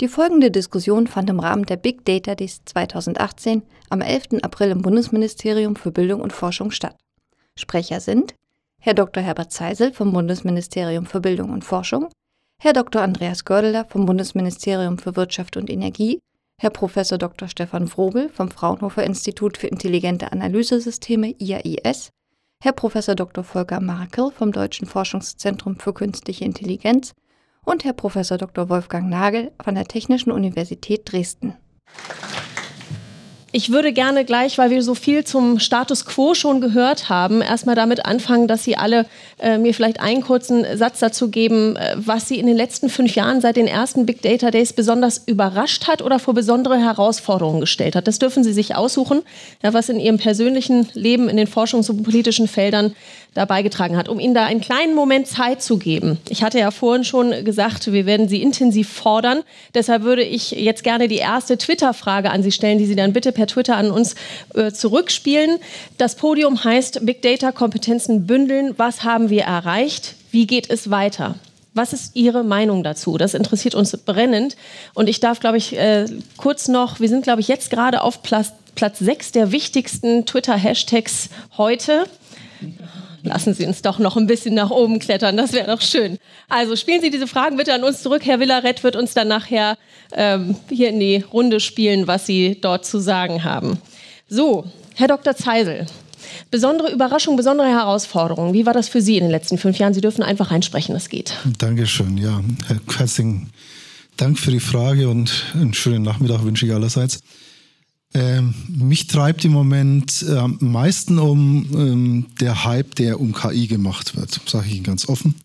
Die folgende Diskussion fand im Rahmen der Big Data Days 2018 am 11. April im Bundesministerium für Bildung und Forschung statt. Sprecher sind Herr Dr. Herbert Zeisel vom Bundesministerium für Bildung und Forschung, Herr Dr. Andreas Gördeler vom Bundesministerium für Wirtschaft und Energie, Herr Prof. Dr. Stefan Frobel vom Fraunhofer Institut für intelligente Analysesysteme IAIS, Herr Prof. Dr. Volker Markel vom Deutschen Forschungszentrum für künstliche Intelligenz und Herr Prof. Dr. Wolfgang Nagel von der Technischen Universität Dresden. Ich würde gerne gleich, weil wir so viel zum Status quo schon gehört haben, erstmal damit anfangen, dass Sie alle äh, mir vielleicht einen kurzen Satz dazu geben, äh, was Sie in den letzten fünf Jahren seit den ersten Big Data Days besonders überrascht hat oder vor besondere Herausforderungen gestellt hat. Das dürfen Sie sich aussuchen, ja, was in Ihrem persönlichen Leben in den forschungs- und politischen Feldern da beigetragen hat, um Ihnen da einen kleinen Moment Zeit zu geben. Ich hatte ja vorhin schon gesagt, wir werden Sie intensiv fordern. Deshalb würde ich jetzt gerne die erste Twitter-Frage an Sie stellen, die Sie dann bitte per Twitter an uns äh, zurückspielen. Das Podium heißt Big Data Kompetenzen bündeln. Was haben wir erreicht? Wie geht es weiter? Was ist Ihre Meinung dazu? Das interessiert uns brennend. Und ich darf, glaube ich, äh, kurz noch, wir sind, glaube ich, jetzt gerade auf Platz, Platz 6 der wichtigsten Twitter-Hashtags heute lassen Sie uns doch noch ein bisschen nach oben klettern, das wäre doch schön. Also spielen Sie diese Fragen bitte an uns zurück. Herr Villaret wird uns dann nachher ähm, hier in die Runde spielen, was Sie dort zu sagen haben. So, Herr Dr. Zeisel, besondere Überraschung, besondere Herausforderung. Wie war das für Sie in den letzten fünf Jahren? Sie dürfen einfach einsprechen, das geht. Dankeschön, ja. Herr Herzlichen Dank für die Frage und einen schönen Nachmittag wünsche ich allerseits. Ähm, mich treibt im Moment äh, am meisten um ähm, der Hype, der um KI gemacht wird, sage ich Ihnen ganz offen.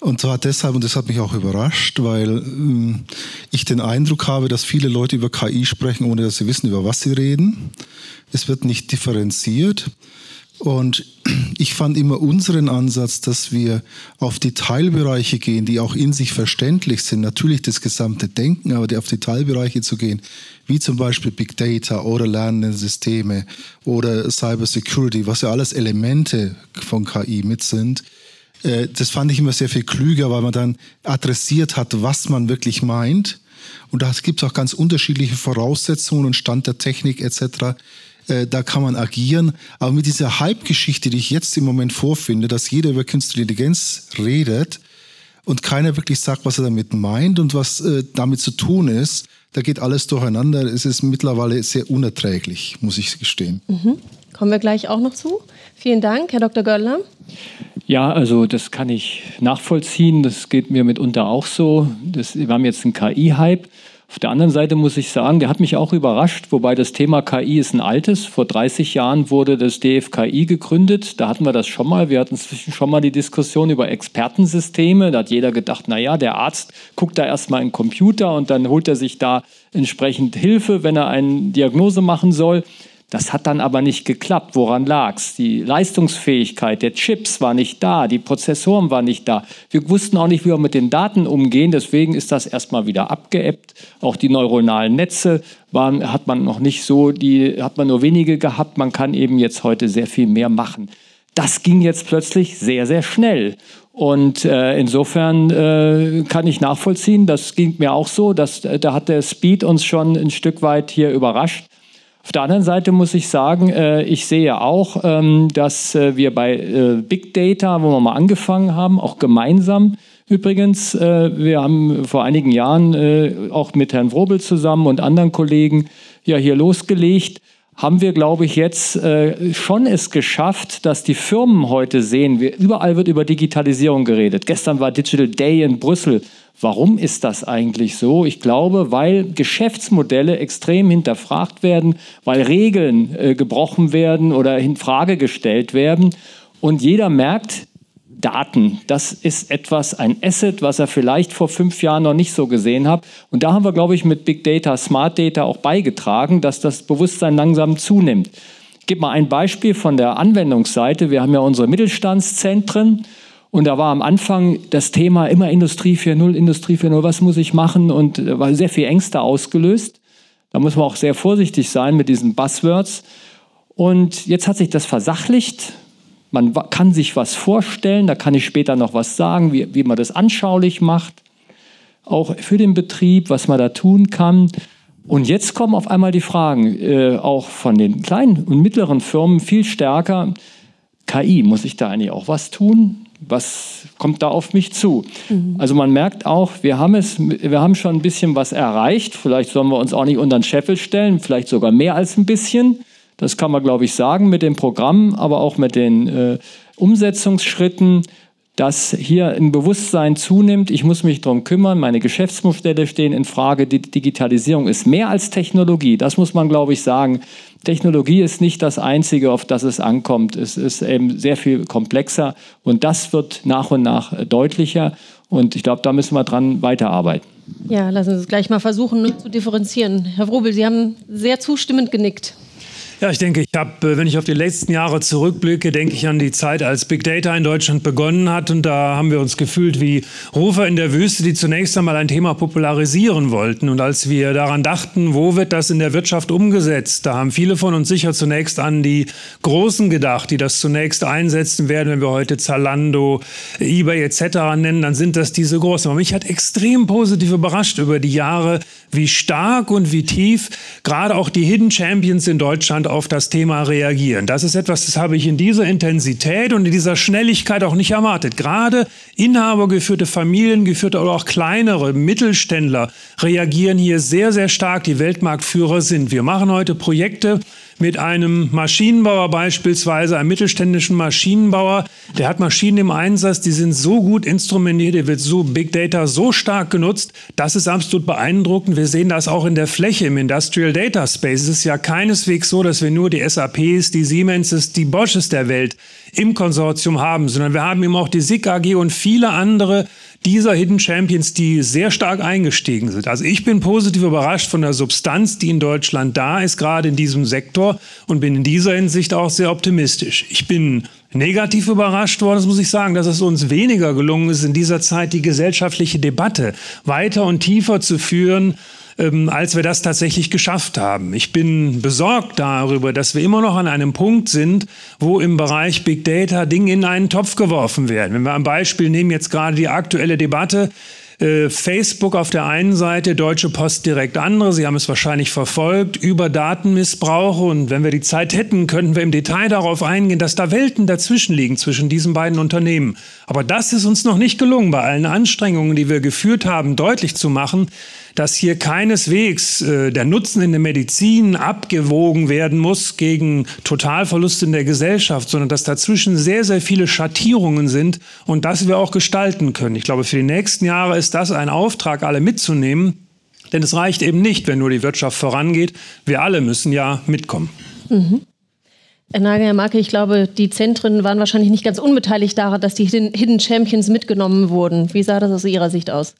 Und zwar deshalb, und das hat mich auch überrascht, weil ähm, ich den Eindruck habe, dass viele Leute über KI sprechen, ohne dass sie wissen, über was sie reden. Es wird nicht differenziert. Und ich fand immer unseren Ansatz, dass wir auf die Teilbereiche gehen, die auch in sich verständlich sind. Natürlich das gesamte Denken, aber auf die Teilbereiche zu gehen, wie zum Beispiel Big Data oder lernende Systeme oder Cyber Security, was ja alles Elemente von KI mit sind. Äh, das fand ich immer sehr viel klüger, weil man dann adressiert hat, was man wirklich meint. Und da gibt es auch ganz unterschiedliche Voraussetzungen und Stand der Technik etc äh, da kann man agieren. Aber mit dieser Hype-Geschichte, die ich jetzt im Moment vorfinde, dass jeder über künstliche Intelligenz redet und keiner wirklich sagt, was er damit meint und was äh, damit zu tun ist, da geht alles durcheinander. Es ist mittlerweile sehr unerträglich, muss ich gestehen. Mhm. Kommen wir gleich auch noch zu. Vielen Dank, Herr Dr. Gördler. Ja, also das kann ich nachvollziehen. Das geht mir mitunter auch so. Das, wir haben jetzt einen KI-Hype. Auf der anderen Seite muss ich sagen, der hat mich auch überrascht, wobei das Thema KI ist ein altes. Vor 30 Jahren wurde das DFKI gegründet. Da hatten wir das schon mal. Wir hatten inzwischen schon mal die Diskussion über Expertensysteme. Da hat jeder gedacht, naja, der Arzt guckt da erstmal in den Computer und dann holt er sich da entsprechend Hilfe, wenn er eine Diagnose machen soll. Das hat dann aber nicht geklappt. Woran lag es? Die Leistungsfähigkeit der Chips war nicht da, die Prozessoren waren nicht da. Wir wussten auch nicht, wie wir mit den Daten umgehen. Deswegen ist das erstmal wieder abgeebbt. Auch die neuronalen Netze waren, hat man noch nicht so, die hat man nur wenige gehabt. Man kann eben jetzt heute sehr viel mehr machen. Das ging jetzt plötzlich sehr, sehr schnell. Und äh, insofern äh, kann ich nachvollziehen, das ging mir auch so, dass, äh, da hat der Speed uns schon ein Stück weit hier überrascht. Auf der anderen Seite muss ich sagen, äh, ich sehe auch, ähm, dass äh, wir bei äh, Big Data, wo wir mal angefangen haben, auch gemeinsam übrigens, wir haben vor einigen Jahren auch mit Herrn Wrobel zusammen und anderen Kollegen ja hier losgelegt, haben wir, glaube ich, jetzt schon es geschafft, dass die Firmen heute sehen, überall wird über Digitalisierung geredet. Gestern war Digital Day in Brüssel. Warum ist das eigentlich so? Ich glaube, weil Geschäftsmodelle extrem hinterfragt werden, weil Regeln äh, gebrochen werden oder in Frage gestellt werden. Und jeder merkt, Daten, das ist etwas, ein Asset, was er vielleicht vor fünf Jahren noch nicht so gesehen hat. Und da haben wir, glaube ich, mit Big Data, Smart Data auch beigetragen, dass das Bewusstsein langsam zunimmt. Ich gebe mal ein Beispiel von der Anwendungsseite. Wir haben ja unsere Mittelstandszentren. Und da war am Anfang das Thema immer Industrie 4.0, Industrie 4.0, was muss ich machen? Und da war sehr viel Ängste ausgelöst. Da muss man auch sehr vorsichtig sein mit diesen Buzzwords. Und jetzt hat sich das versachlicht. Man kann sich was vorstellen, da kann ich später noch was sagen, wie, wie man das anschaulich macht. auch für den Betrieb, was man da tun kann. Und jetzt kommen auf einmal die Fragen, äh, auch von den kleinen und mittleren Firmen viel stärker. KI, muss ich da eigentlich auch was tun? Was kommt da auf mich zu? Mhm. Also man merkt auch, wir haben, es, wir haben schon ein bisschen was erreicht. Vielleicht sollen wir uns auch nicht unter den Scheffel stellen, vielleicht sogar mehr als ein bisschen. Das kann man, glaube ich, sagen mit dem Programm, aber auch mit den äh, Umsetzungsschritten dass hier ein Bewusstsein zunimmt, ich muss mich darum kümmern, meine Geschäftsmodelle stehen in Frage, die Digitalisierung ist mehr als Technologie, das muss man, glaube ich, sagen. Technologie ist nicht das Einzige, auf das es ankommt. Es ist eben sehr viel komplexer und das wird nach und nach deutlicher und ich glaube, da müssen wir dran weiterarbeiten. Ja, lassen Sie uns gleich mal versuchen zu differenzieren. Herr Wrobel, Sie haben sehr zustimmend genickt. Ja, ich denke, ich habe, äh, wenn ich auf die letzten Jahre zurückblicke, denke ich an die Zeit, als Big Data in Deutschland begonnen hat. Und da haben wir uns gefühlt wie Rufer in der Wüste, die zunächst einmal ein Thema popularisieren wollten. Und als wir daran dachten, wo wird das in der Wirtschaft umgesetzt, da haben viele von uns sicher zunächst an die Großen gedacht, die das zunächst einsetzen werden. Wenn wir heute Zalando, eBay etc. nennen, dann sind das diese Großen. Aber mich hat extrem positiv überrascht über die Jahre, wie stark und wie tief gerade auch die Hidden Champions in Deutschland auf das Thema reagieren. Das ist etwas, das habe ich in dieser Intensität und in dieser Schnelligkeit auch nicht erwartet. Gerade inhabergeführte, familiengeführte oder auch kleinere Mittelständler reagieren hier sehr, sehr stark, die Weltmarktführer sind. Wir machen heute Projekte, mit einem Maschinenbauer beispielsweise, einem mittelständischen Maschinenbauer, der hat Maschinen im Einsatz, die sind so gut instrumentiert, der wird so Big Data so stark genutzt, das ist absolut beeindruckend. Wir sehen das auch in der Fläche im Industrial Data Space. Es ist ja keineswegs so, dass wir nur die SAPs, die Siemenses, die Bosches der Welt im Konsortium haben, sondern wir haben eben auch die SIG AG und viele andere dieser Hidden Champions, die sehr stark eingestiegen sind. Also ich bin positiv überrascht von der Substanz, die in Deutschland da ist, gerade in diesem Sektor und bin in dieser Hinsicht auch sehr optimistisch. Ich bin negativ überrascht worden, das muss ich sagen, dass es uns weniger gelungen ist, in dieser Zeit die gesellschaftliche Debatte weiter und tiefer zu führen ähm, als wir das tatsächlich geschafft haben. Ich bin besorgt darüber, dass wir immer noch an einem Punkt sind, wo im Bereich Big Data Dinge in einen Topf geworfen werden. Wenn wir ein Beispiel nehmen, jetzt gerade die aktuelle Debatte, äh, Facebook auf der einen Seite, Deutsche Post direkt andere. Sie haben es wahrscheinlich verfolgt über Datenmissbrauche. Und wenn wir die Zeit hätten, könnten wir im Detail darauf eingehen, dass da Welten dazwischen liegen zwischen diesen beiden Unternehmen. Aber das ist uns noch nicht gelungen, bei allen Anstrengungen, die wir geführt haben, deutlich zu machen, dass hier keineswegs äh, der Nutzen in der Medizin abgewogen werden muss gegen Totalverlust in der Gesellschaft, sondern dass dazwischen sehr, sehr viele Schattierungen sind und das wir auch gestalten können. Ich glaube, für die nächsten Jahre ist das ein Auftrag, alle mitzunehmen. Denn es reicht eben nicht, wenn nur die Wirtschaft vorangeht. Wir alle müssen ja mitkommen. Mhm. Herr Nagel, Herr Marke, ich glaube, die Zentren waren wahrscheinlich nicht ganz unbeteiligt daran, dass die Hidden Champions mitgenommen wurden. Wie sah das aus Ihrer Sicht aus?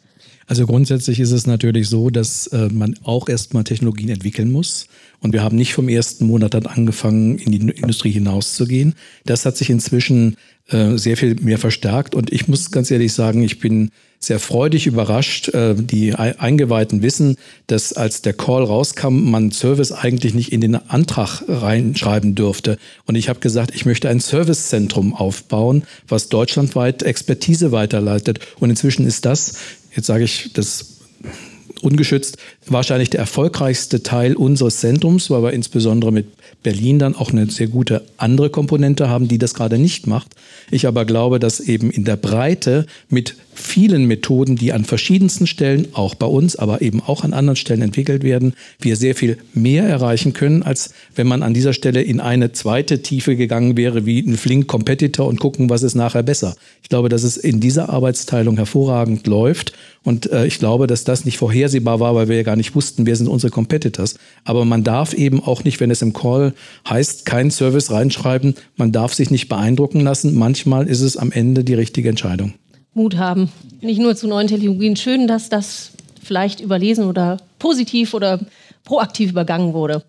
Also grundsätzlich ist es natürlich so, dass äh, man auch erstmal Technologien entwickeln muss. Und wir haben nicht vom ersten Monat dann angefangen, in die Industrie hinauszugehen. Das hat sich inzwischen äh, sehr viel mehr verstärkt. Und ich muss ganz ehrlich sagen, ich bin sehr freudig überrascht. Äh, die Eingeweihten wissen, dass als der Call rauskam, man Service eigentlich nicht in den Antrag reinschreiben dürfte. Und ich habe gesagt, ich möchte ein Servicezentrum aufbauen, was deutschlandweit Expertise weiterleitet. Und inzwischen ist das jetzt sage ich das ungeschützt, wahrscheinlich der erfolgreichste Teil unseres Zentrums, weil wir insbesondere mit Berlin dann auch eine sehr gute andere Komponente haben, die das gerade nicht macht. Ich aber glaube, dass eben in der Breite mit vielen Methoden, die an verschiedensten Stellen, auch bei uns, aber eben auch an anderen Stellen entwickelt werden, wir sehr viel mehr erreichen können, als wenn man an dieser Stelle in eine zweite Tiefe gegangen wäre, wie ein Flink Competitor und gucken, was ist nachher besser. Ich glaube, dass es in dieser Arbeitsteilung hervorragend läuft und äh, ich glaube, dass das nicht vorhersehbar war, weil wir ja gar nicht wussten, wer sind unsere Competitors. Aber man darf eben auch nicht, wenn es im Call heißt, keinen Service reinschreiben, man darf sich nicht beeindrucken lassen. Manchmal ist es am Ende die richtige Entscheidung. Mut haben. Nicht nur zu neuen Technologien. Schön, dass das vielleicht überlesen oder positiv oder proaktiv übergangen wurde.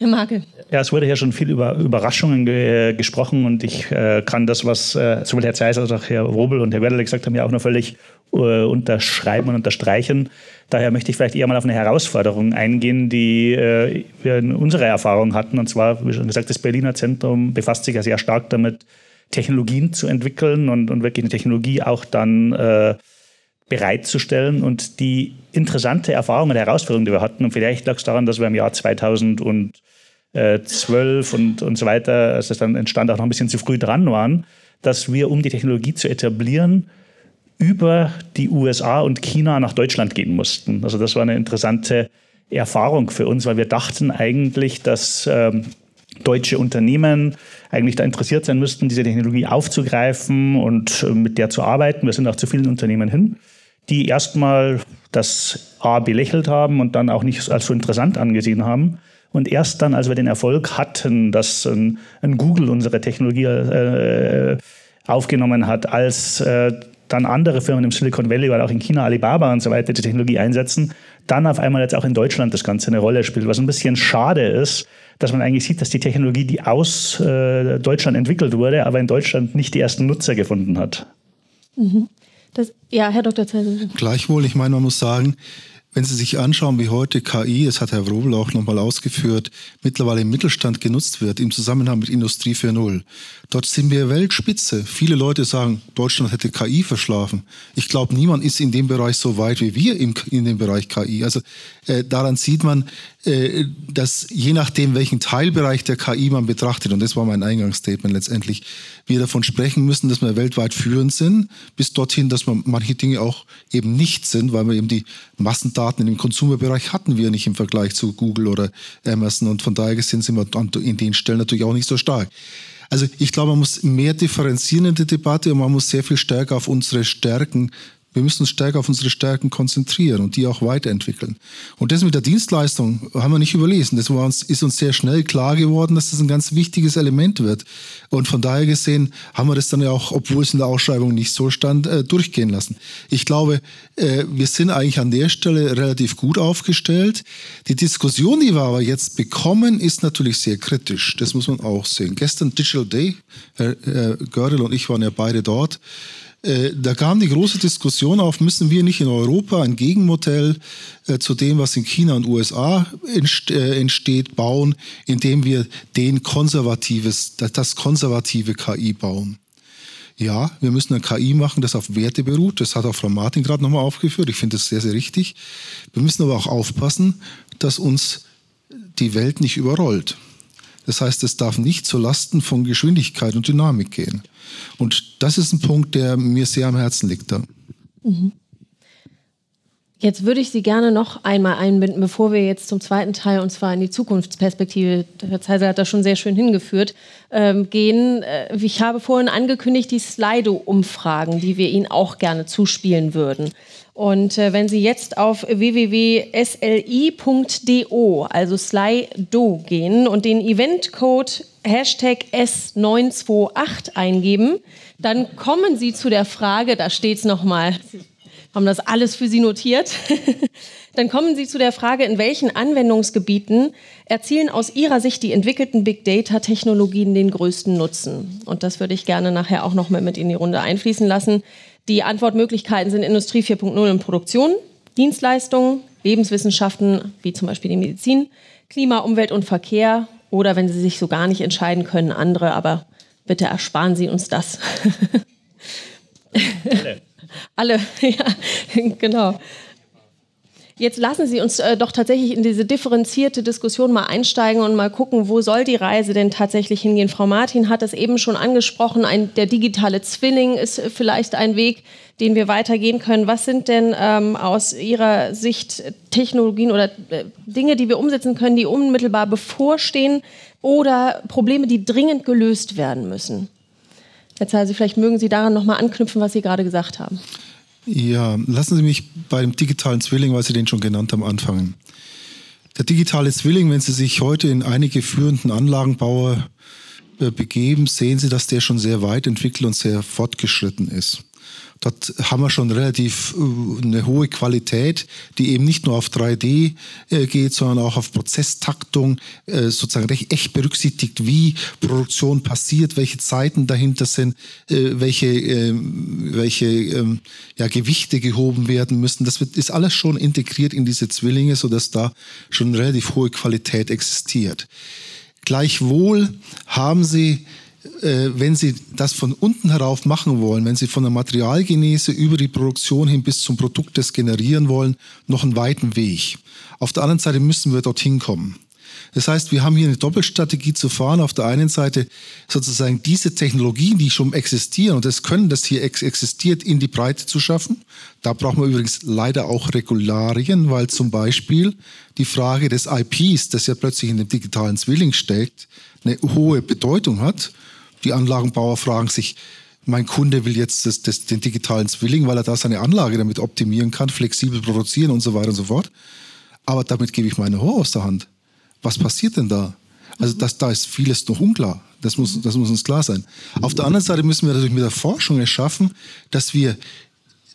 Herr Marke. Ja, es wurde hier schon viel über Überraschungen ge gesprochen und ich äh, kann das, was äh, sowohl Herr Zeiss als auch Herr Robel und Herr Werderle gesagt haben, ja auch nur völlig äh, unterschreiben und unterstreichen. Daher möchte ich vielleicht eher mal auf eine Herausforderung eingehen, die äh, wir in unserer Erfahrung hatten. Und zwar, wie schon gesagt, das Berliner Zentrum befasst sich ja sehr stark damit, Technologien zu entwickeln und, und wirklich eine Technologie auch dann äh, bereitzustellen. Und die interessante Erfahrung und Herausforderung, die wir hatten, und vielleicht lag es daran, dass wir im Jahr 2012 und, und so weiter, als das dann entstand, auch noch ein bisschen zu früh dran waren, dass wir, um die Technologie zu etablieren, über die USA und China nach Deutschland gehen mussten. Also das war eine interessante Erfahrung für uns, weil wir dachten eigentlich, dass ähm, deutsche Unternehmen eigentlich da interessiert sein müssten, diese Technologie aufzugreifen und äh, mit der zu arbeiten. Wir sind auch zu vielen Unternehmen hin, die erstmal das A belächelt haben und dann auch nicht als so interessant angesehen haben. Und erst dann, als wir den Erfolg hatten, dass ein, ein Google unsere Technologie äh, aufgenommen hat, als äh, dann andere Firmen im Silicon Valley oder auch in China, Alibaba und so weiter die Technologie einsetzen, dann auf einmal jetzt auch in Deutschland das Ganze eine Rolle spielt. Was ein bisschen schade ist, dass man eigentlich sieht, dass die Technologie, die aus äh, Deutschland entwickelt wurde, aber in Deutschland nicht die ersten Nutzer gefunden hat. Mhm. Das, ja, Herr Dr. Zeisel. Gleichwohl, ich meine, man muss sagen, wenn Sie sich anschauen, wie heute KI, das hat Herr Wrobel auch nochmal ausgeführt, mittlerweile im Mittelstand genutzt wird, im Zusammenhang mit Industrie 4.0, dort sind wir Weltspitze. Viele Leute sagen, Deutschland hätte KI verschlafen. Ich glaube, niemand ist in dem Bereich so weit wie wir im, in dem Bereich KI. Also äh, daran sieht man, dass je nachdem, welchen Teilbereich der KI man betrachtet, und das war mein Eingangsstatement letztendlich, wir davon sprechen müssen, dass wir weltweit führend sind, bis dorthin, dass man manche Dinge auch eben nicht sind, weil wir eben die Massendaten dem Konsumerbereich hatten wir nicht im Vergleich zu Google oder Amazon und von daher gesehen sind wir in den Stellen natürlich auch nicht so stark. Also ich glaube, man muss mehr differenzieren in der Debatte und man muss sehr viel stärker auf unsere Stärken wir müssen uns stärker auf unsere Stärken konzentrieren und die auch weiterentwickeln. Und das mit der Dienstleistung haben wir nicht überlesen. Das war uns, ist uns sehr schnell klar geworden, dass das ein ganz wichtiges Element wird. Und von daher gesehen haben wir das dann ja auch, obwohl es in der Ausschreibung nicht so stand, äh, durchgehen lassen. Ich glaube, äh, wir sind eigentlich an der Stelle relativ gut aufgestellt. Die Diskussion, die wir aber jetzt bekommen, ist natürlich sehr kritisch. Das muss man auch sehen. Gestern Digital Day, Herr, Gördel und ich waren ja beide dort. Äh, da kam die große Diskussion auf, müssen wir nicht in Europa ein Gegenmodell äh, zu dem, was in China und USA äh, entsteht, bauen, indem wir den konservatives, das konservative KI bauen. Ja, wir müssen ein KI machen, das auf Werte beruht. Das hat auch Frau Martin gerade nochmal aufgeführt. Ich finde das sehr, sehr richtig. Wir müssen aber auch aufpassen, dass uns die Welt nicht überrollt. Das heißt, es darf nicht zu Lasten von Geschwindigkeit und Dynamik gehen. Und das ist ein Punkt, der mir sehr am Herzen liegt. Da. Mhm. Jetzt würde ich Sie gerne noch einmal einbinden, bevor wir jetzt zum zweiten Teil, und zwar in die Zukunftsperspektive, Herr Zeiser hat das schon sehr schön hingeführt, ähm, gehen. Äh, ich habe vorhin angekündigt, die Slido-Umfragen, die wir Ihnen auch gerne zuspielen würden. Und äh, wenn Sie jetzt auf www.sli.do, also Slido gehen und den Eventcode Hashtag S928 eingeben, dann kommen Sie zu der Frage, da steht es nochmal, haben das alles für Sie notiert, dann kommen Sie zu der Frage, in welchen Anwendungsgebieten erzielen aus Ihrer Sicht die entwickelten Big Data-Technologien den größten Nutzen? Und das würde ich gerne nachher auch noch mal mit in die Runde einfließen lassen. Die Antwortmöglichkeiten sind Industrie 4.0 in Produktion, Dienstleistungen, Lebenswissenschaften wie zum Beispiel die Medizin, Klima, Umwelt und Verkehr oder wenn Sie sich so gar nicht entscheiden können, andere, aber bitte ersparen Sie uns das. Alle. Alle, ja, genau. Jetzt lassen Sie uns äh, doch tatsächlich in diese differenzierte Diskussion mal einsteigen und mal gucken, wo soll die Reise denn tatsächlich hingehen. Frau Martin hat es eben schon angesprochen, ein, der digitale Zwilling ist vielleicht ein Weg, den wir weitergehen können. Was sind denn ähm, aus Ihrer Sicht Technologien oder äh, Dinge, die wir umsetzen können, die unmittelbar bevorstehen oder Probleme, die dringend gelöst werden müssen? Herr Zeise, vielleicht mögen Sie daran nochmal anknüpfen, was Sie gerade gesagt haben. Ja, lassen Sie mich bei dem digitalen Zwilling, weil Sie den schon genannt haben, anfangen. Der digitale Zwilling, wenn Sie sich heute in einige führenden Anlagenbauer äh, begeben, sehen Sie, dass der schon sehr weit entwickelt und sehr fortgeschritten ist. Dort haben wir schon relativ äh, eine hohe Qualität, die eben nicht nur auf 3D äh, geht, sondern auch auf Prozesstaktung, äh, sozusagen echt berücksichtigt, wie Produktion passiert, welche Zeiten dahinter sind, welche, ähm, welche ähm, ja, Gewichte gehoben werden müssen. Das wird, ist alles schon integriert in diese Zwillinge, sodass da schon relativ hohe Qualität existiert. Gleichwohl haben sie wenn Sie das von unten herauf machen wollen, wenn Sie von der Materialgenese über die Produktion hin bis zum Produkt das generieren wollen, noch einen weiten Weg. Auf der anderen Seite müssen wir dorthin kommen. Das heißt, wir haben hier eine Doppelstrategie zu fahren. Auf der einen Seite sozusagen diese Technologien, die schon existieren und das Können, das hier existiert, in die Breite zu schaffen. Da brauchen wir übrigens leider auch Regularien, weil zum Beispiel die Frage des IPs, das ja plötzlich in dem digitalen Zwilling steckt, eine hohe Bedeutung hat. Die Anlagenbauer fragen sich, mein Kunde will jetzt das, das, den digitalen Zwilling, weil er da seine Anlage damit optimieren kann, flexibel produzieren und so weiter und so fort. Aber damit gebe ich meine Horror aus der Hand. Was passiert denn da? Also das, da ist vieles noch unklar. Das muss, das muss uns klar sein. Auf der anderen Seite müssen wir natürlich mit der Forschung es schaffen, dass wir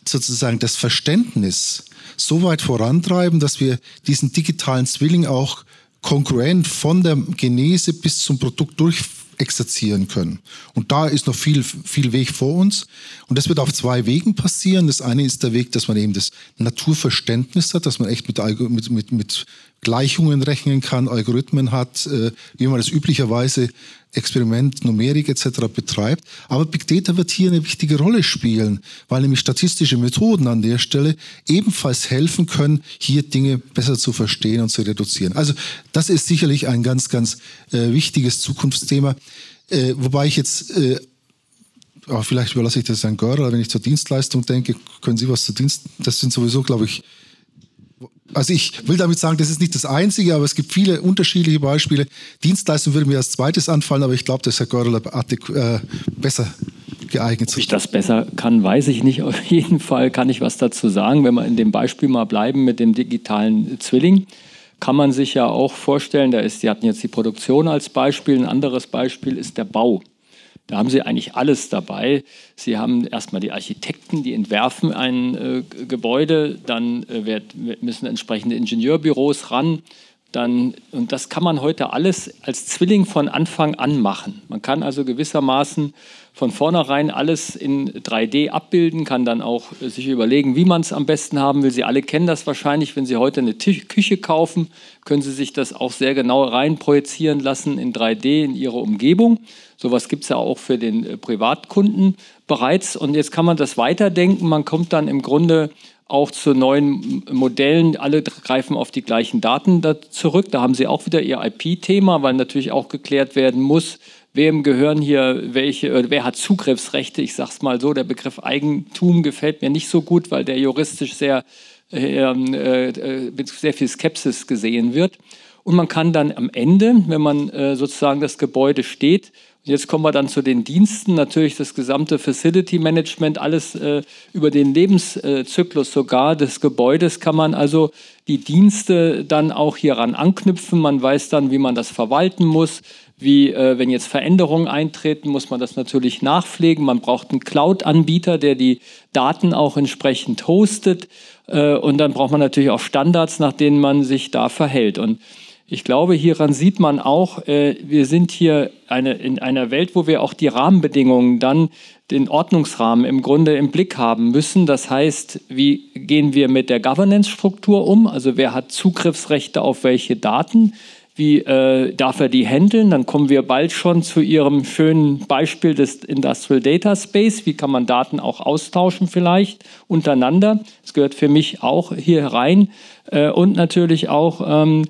sozusagen das Verständnis so weit vorantreiben, dass wir diesen digitalen Zwilling auch konkurrent von der Genese bis zum Produkt durchführen exerzieren können. Und da ist noch viel, viel Weg vor uns. Und das wird auf zwei Wegen passieren. Das eine ist der Weg, dass man eben das Naturverständnis hat, dass man echt mit, mit, mit, mit Gleichungen rechnen kann, Algorithmen hat, äh, wie man das üblicherweise Experiment, Numerik etc. betreibt. Aber Big Data wird hier eine wichtige Rolle spielen, weil nämlich statistische Methoden an der Stelle ebenfalls helfen können, hier Dinge besser zu verstehen und zu reduzieren. Also das ist sicherlich ein ganz, ganz äh, wichtiges Zukunftsthema. Äh, wobei ich jetzt äh, aber vielleicht überlasse ich das Herrn Görer, wenn ich zur Dienstleistung denke, können Sie was zur Dienst, das sind sowieso, glaube ich, also ich will damit sagen, das ist nicht das Einzige, aber es gibt viele unterschiedliche Beispiele. Dienstleistung würde mir als zweites anfallen, aber ich glaube, dass Herr Görler äh, besser geeignet ist. Ob ich das besser kann, weiß ich nicht. Auf jeden Fall kann ich was dazu sagen. Wenn wir in dem Beispiel mal bleiben mit dem digitalen Zwilling, kann man sich ja auch vorstellen, da ist, Sie hatten jetzt die Produktion als Beispiel, ein anderes Beispiel ist der Bau. Da haben Sie eigentlich alles dabei. Sie haben erstmal die Architekten, die entwerfen ein äh, Gebäude, dann äh, wird, müssen entsprechende Ingenieurbüros ran. Dann, und das kann man heute alles als Zwilling von Anfang an machen. Man kann also gewissermaßen von vornherein alles in 3D abbilden, kann dann auch sich überlegen, wie man es am besten haben will. Sie alle kennen das wahrscheinlich, wenn Sie heute eine Küche kaufen, können Sie sich das auch sehr genau rein projizieren lassen in 3D in Ihre Umgebung. Sowas gibt es ja auch für den äh, Privatkunden bereits. Und jetzt kann man das weiterdenken. Man kommt dann im Grunde auch zu neuen Modellen. Alle greifen auf die gleichen Daten da zurück. Da haben Sie auch wieder Ihr IP-Thema, weil natürlich auch geklärt werden muss, wem gehören hier welche, wer hat Zugriffsrechte. Ich sage es mal so, der Begriff Eigentum gefällt mir nicht so gut, weil der juristisch sehr, ähm, äh, äh, mit sehr viel Skepsis gesehen wird. Und man kann dann am Ende, wenn man äh, sozusagen das Gebäude steht, Jetzt kommen wir dann zu den Diensten, natürlich das gesamte Facility Management, alles äh, über den Lebenszyklus sogar des Gebäudes kann man also die Dienste dann auch hieran anknüpfen. Man weiß dann, wie man das verwalten muss, wie äh, wenn jetzt Veränderungen eintreten, muss man das natürlich nachpflegen. Man braucht einen Cloud-Anbieter, der die Daten auch entsprechend hostet. Äh, und dann braucht man natürlich auch Standards, nach denen man sich da verhält. Und ich glaube, hieran sieht man auch, äh, wir sind hier eine, in einer Welt, wo wir auch die Rahmenbedingungen dann, den Ordnungsrahmen im Grunde im Blick haben müssen. Das heißt, wie gehen wir mit der Governance-Struktur um? Also wer hat Zugriffsrechte auf welche Daten? Wie äh, darf er die handeln? Dann kommen wir bald schon zu Ihrem schönen Beispiel des Industrial Data Space. Wie kann man Daten auch austauschen vielleicht untereinander? Das gehört für mich auch hier rein. Äh, und natürlich auch ähm,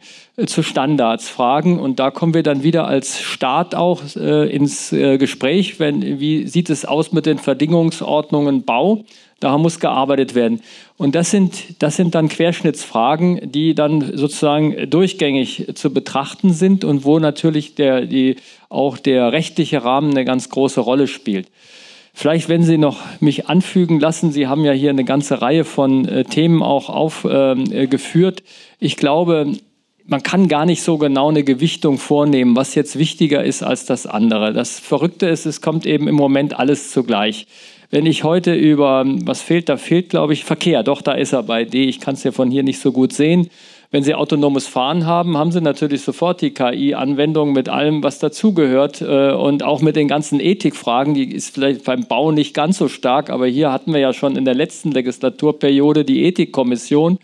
zu Standards fragen. Und da kommen wir dann wieder als Staat auch äh, ins äh, Gespräch. Wenn, wie sieht es aus mit den Verdingungsordnungen Bau? Da muss gearbeitet werden. Und das sind, das sind dann Querschnittsfragen, die dann sozusagen durchgängig zu betrachten sind und wo natürlich der, die, auch der rechtliche Rahmen eine ganz große Rolle spielt. Vielleicht, wenn Sie noch mich anfügen lassen, Sie haben ja hier eine ganze Reihe von äh, Themen auch aufgeführt. Ich glaube, man kann gar nicht so genau eine Gewichtung vornehmen, was jetzt wichtiger ist als das andere. Das Verrückte ist, es kommt eben im Moment alles zugleich. Wenn ich heute über, was fehlt, da fehlt, glaube ich, Verkehr. Doch, da ist er bei D. Ich kann es ja von hier nicht so gut sehen. Wenn Sie autonomes Fahren haben, haben Sie natürlich sofort die KI-Anwendung mit allem, was dazugehört äh, und auch mit den ganzen Ethikfragen. Die ist vielleicht beim Bau nicht ganz so stark, aber hier hatten wir ja schon in der letzten Legislaturperiode die Ethikkommission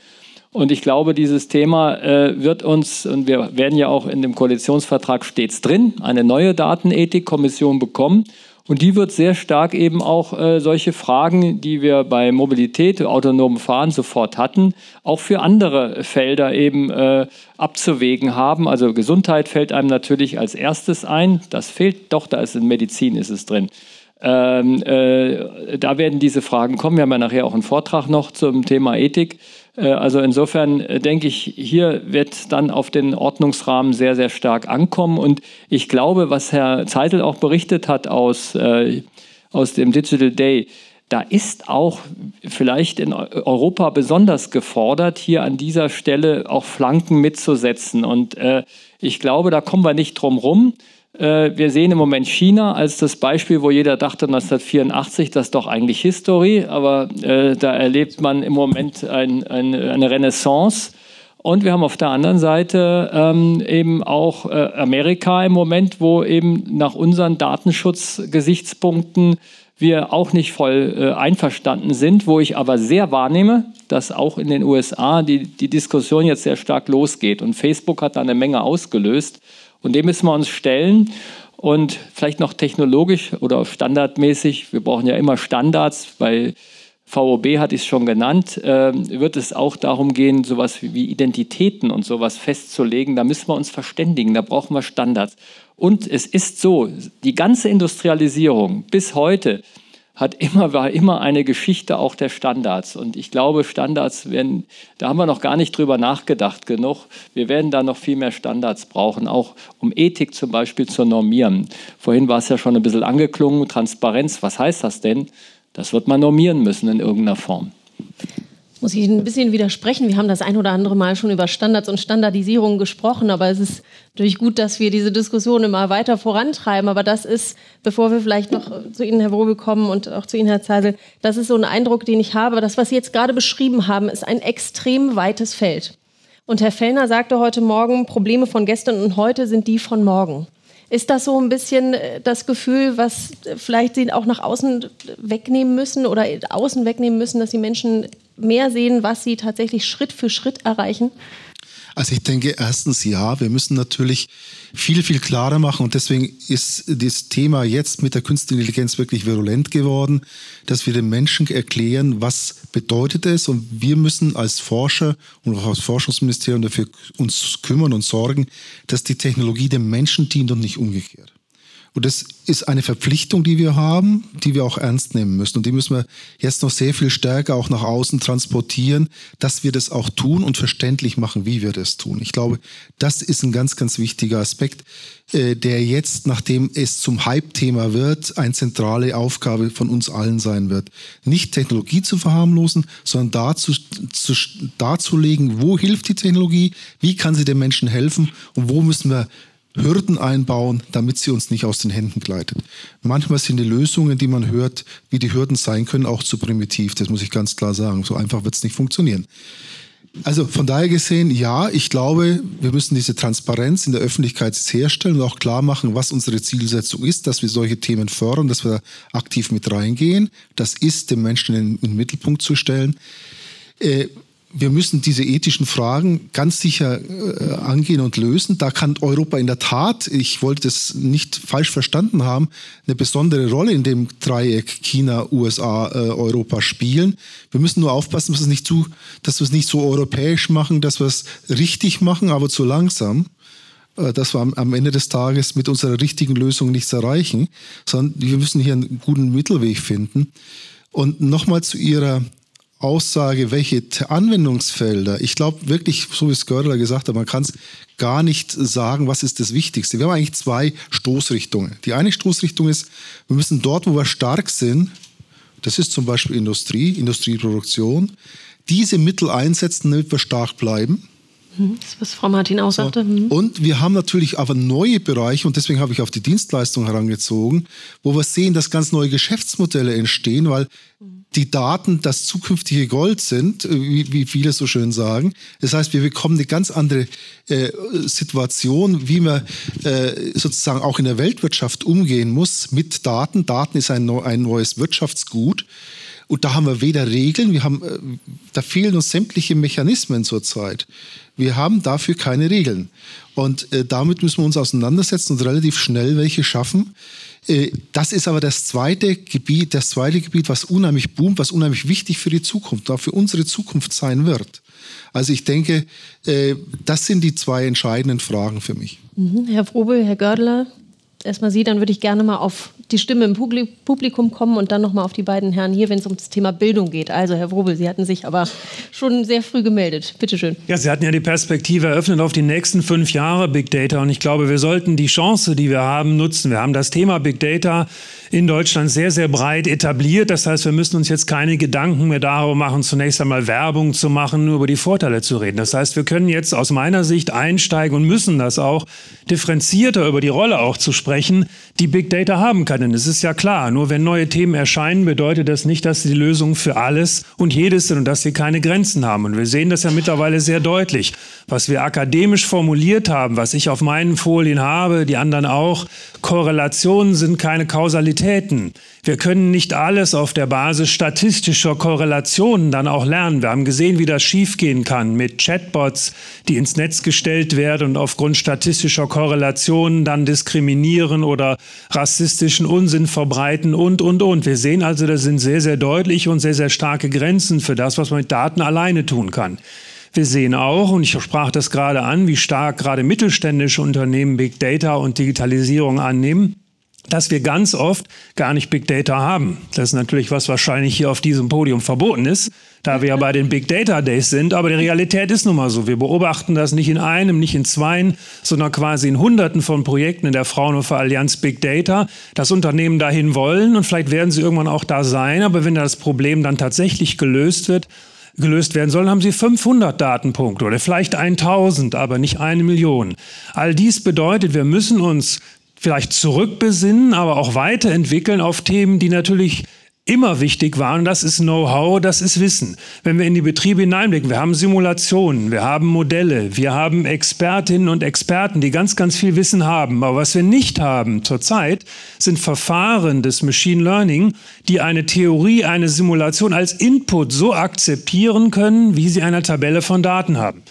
Und ich glaube, dieses Thema äh, wird uns, und wir werden ja auch in dem Koalitionsvertrag stets drin, eine neue Datenethikkommission bekommen. Und die wird sehr stark eben auch äh, solche Fragen, die wir bei Mobilität, autonomem Fahren sofort hatten, auch für andere Felder eben äh, abzuwägen haben. Also Gesundheit fällt einem natürlich als erstes ein. Das fehlt doch, da ist in Medizin ist es drin. Ähm, äh, da werden diese Fragen kommen. Wir haben ja nachher auch einen Vortrag noch zum Thema Ethik. Äh, also insofern äh, denke ich, hier wird dann auf den Ordnungsrahmen sehr, sehr stark ankommen. Und ich glaube, was Herr Zeitel auch berichtet hat aus, äh, aus dem Digital Day, da ist auch vielleicht in Europa besonders gefordert, hier an dieser Stelle auch Flanken mitzusetzen. Und äh, ich glaube, da kommen wir nicht drum rum. Äh, wir sehen im Moment China als das Beispiel, wo jeder dachte 1984, das ist doch eigentlich History, aber äh, da erlebt man im Moment ein, ein, eine Renaissance. Und wir haben auf der anderen Seite ähm, eben auch äh, Amerika im Moment, wo eben nach unseren Datenschutzgesichtspunkten wir auch nicht voll äh, einverstanden sind, wo ich aber sehr wahrnehme, dass auch in den USA die, die Diskussion jetzt sehr stark losgeht. Und Facebook hat da eine Menge ausgelöst. Und dem müssen wir uns stellen. Und vielleicht noch technologisch oder standardmäßig, wir brauchen ja immer Standards, bei VOB hatte ich es schon genannt, äh, wird es auch darum gehen, sowas wie Identitäten und sowas festzulegen. Da müssen wir uns verständigen, da brauchen wir Standards. Und es ist so, die ganze Industrialisierung bis heute hat immer, war immer eine Geschichte auch der Standards. Und ich glaube, Standards werden, da haben wir noch gar nicht drüber nachgedacht genug. Wir werden da noch viel mehr Standards brauchen, auch um Ethik zum Beispiel zu normieren. Vorhin war es ja schon ein bisschen angeklungen, Transparenz, was heißt das denn? Das wird man normieren müssen in irgendeiner Form muss ich ein bisschen widersprechen. Wir haben das ein oder andere Mal schon über Standards und Standardisierung gesprochen, aber es ist natürlich gut, dass wir diese Diskussion immer weiter vorantreiben. Aber das ist, bevor wir vielleicht noch zu Ihnen, Herr Wrobel, kommen und auch zu Ihnen, Herr Zeisel, das ist so ein Eindruck, den ich habe. Das, was Sie jetzt gerade beschrieben haben, ist ein extrem weites Feld. Und Herr Fellner sagte heute Morgen, Probleme von gestern und heute sind die von morgen. Ist das so ein bisschen äh, das Gefühl, was vielleicht Sie auch nach außen wegnehmen müssen oder außen wegnehmen müssen, dass die Menschen mehr sehen, was sie tatsächlich Schritt für Schritt erreichen? Also ich denke erstens ja, wir müssen natürlich viel, viel klarer machen und deswegen ist das Thema jetzt mit der künstlichen Intelligenz wirklich virulent geworden, dass wir den Menschen erklären, was bedeutet es und wir müssen als Forscher und auch als Forschungsministerium dafür uns kümmern und sorgen, dass die Technologie dem Menschen dient und nicht umgekehrt. Und das ist eine Verpflichtung, die wir haben, die wir auch ernst nehmen müssen. Und die müssen wir jetzt noch sehr viel stärker auch nach außen transportieren, dass wir das auch tun und verständlich machen, wie wir das tun. Ich glaube, das ist ein ganz, ganz wichtiger Aspekt, äh, der jetzt, nachdem es zum Hype-Thema wird, eine zentrale Aufgabe von uns allen sein wird. Nicht Technologie zu verharmlosen, sondern dazu, zu, darzulegen, wo hilft die Technologie, wie kann sie den Menschen helfen und wo müssen wir Hürden einbauen, damit sie uns nicht aus den Händen gleitet. Manchmal sind die Lösungen, die man hört, wie die Hürden sein können, auch zu primitiv. Das muss ich ganz klar sagen. So einfach wird es nicht funktionieren. Also von daher gesehen, ja, ich glaube, wir müssen diese Transparenz in der Öffentlichkeit herstellen und auch klar machen, was unsere Zielsetzung ist, dass wir solche Themen fördern, dass wir aktiv mit reingehen. Das ist, dem Menschen in den Mittelpunkt zu stellen. Äh, wir müssen diese ethischen Fragen ganz sicher äh, angehen und lösen. Da kann Europa in der Tat, ich wollte das nicht falsch verstanden haben, eine besondere Rolle in dem Dreieck China, USA, äh, Europa spielen. Wir müssen nur aufpassen, dass wir es nicht zu, dass wir es nicht so europäisch machen, dass wir es richtig machen, aber zu langsam äh, dass wir am, Ende des Tages mit unserer richtigen Lösung nichts erreichen, sondern wir müssen hier einen guten Mittelweg finden. Und nochmal zu Ihrer Aussage, welche Anwendungsfelder, ich glaube wirklich, so wie es Görler gesagt hat, man kann es gar nicht sagen, was ist das Wichtigste. Wir haben eigentlich zwei Stoßrichtungen. Die eine Stoßrichtung ist, wir müssen dort, wo wir stark sind, das ist zum Beispiel Industrie, Industrieproduktion, diese Mittel einsetzen, damit wir stark bleiben. Mhm, das, was Frau Martin auch sagte. Mhm. Und wir haben natürlich aber neue Bereiche, und deswegen habe ich auf die Dienstleistung herangezogen, wo wir sehen, dass ganz neue Geschäftsmodelle entstehen, weil die Daten das zukünftige Gold sind, äh, wie, wie viele so schön sagen. Das heißt, wir bekommen eine ganz andere äh, Situation, wie man äh, sozusagen auch in der Weltwirtschaft umgehen muss mit Daten. Daten ist ein, ein neues Wirtschaftsgut. Und da haben wir weder Regeln, wir haben, äh, da fehlen uns sämtliche Mechanismen zurzeit. Wir haben dafür keine Regeln. Und äh, damit müssen wir uns auseinandersetzen und relativ schnell welche schaffen. Äh, das ist aber das zweite Gebiet, das zweite Gebiet, was unheimlich boomt, was unheimlich wichtig für die Zukunft, auch für unsere Zukunft sein wird. Also ich denke, äh, das sind die zwei entscheidenden Fragen für mich. Mhm. Herr Frobel, Herr Gördler, erstmal Sie, dann würde ich gerne mal auf die Stimme im Publikum kommen und dann nochmal auf die beiden Herren hier, wenn es um das Thema Bildung geht. Also, Herr Wrobel, Sie hatten sich aber schon sehr früh gemeldet. Bitte schön. Ja, Sie hatten ja die Perspektive eröffnet auf die nächsten fünf Jahre Big Data und ich glaube, wir sollten die Chance, die wir haben, nutzen. Wir haben das Thema Big Data in Deutschland sehr, sehr breit etabliert. Das heißt, wir müssen uns jetzt keine Gedanken mehr darüber machen, zunächst einmal Werbung zu machen, nur über die Vorteile zu reden. Das heißt, wir können jetzt aus meiner Sicht einsteigen und müssen das auch differenzierter über die Rolle auch zu sprechen, die Big Data haben kann. Denn es ist ja klar, nur wenn neue Themen erscheinen, bedeutet das nicht, dass die Lösung für alles und jedes sind und dass sie keine Grenzen haben. Und wir sehen das ja mittlerweile sehr deutlich. Was wir akademisch formuliert haben, was ich auf meinen Folien habe, die anderen auch, Korrelationen sind keine Kausalitäten. Wir können nicht alles auf der Basis statistischer Korrelationen dann auch lernen. Wir haben gesehen, wie das schiefgehen kann mit Chatbots, die ins Netz gestellt werden und aufgrund statistischer Korrelationen dann diskriminieren oder rassistischen Unsinn verbreiten und, und, und. Wir sehen also, da sind sehr, sehr deutliche und sehr, sehr starke Grenzen für das, was man mit Daten alleine tun kann. Wir sehen auch, und ich sprach das gerade an, wie stark gerade mittelständische Unternehmen Big Data und Digitalisierung annehmen dass wir ganz oft gar nicht Big Data haben. Das ist natürlich was wahrscheinlich hier auf diesem Podium verboten ist, da wir ja bei den Big Data Days sind. Aber die Realität ist nun mal so. Wir beobachten das nicht in einem, nicht in zweien, sondern quasi in Hunderten von Projekten in der Fraunhofer Allianz Big Data. Das Unternehmen dahin wollen und vielleicht werden sie irgendwann auch da sein. Aber wenn das Problem dann tatsächlich gelöst wird, gelöst werden soll, haben Sie 500 Datenpunkte oder vielleicht 1000, aber nicht eine Million. All dies bedeutet, wir müssen uns vielleicht zurückbesinnen, aber auch weiterentwickeln auf Themen, die natürlich immer wichtig waren. Das ist Know-how, das ist Wissen. Wenn wir in die Betriebe hineinblicken, wir haben Simulationen, wir haben Modelle, wir haben Expertinnen und Experten, die ganz, ganz viel Wissen haben. Aber was wir nicht haben zurzeit, sind Verfahren des Machine Learning, die eine Theorie, eine Simulation als Input so akzeptieren können, wie sie eine Tabelle von Daten haben.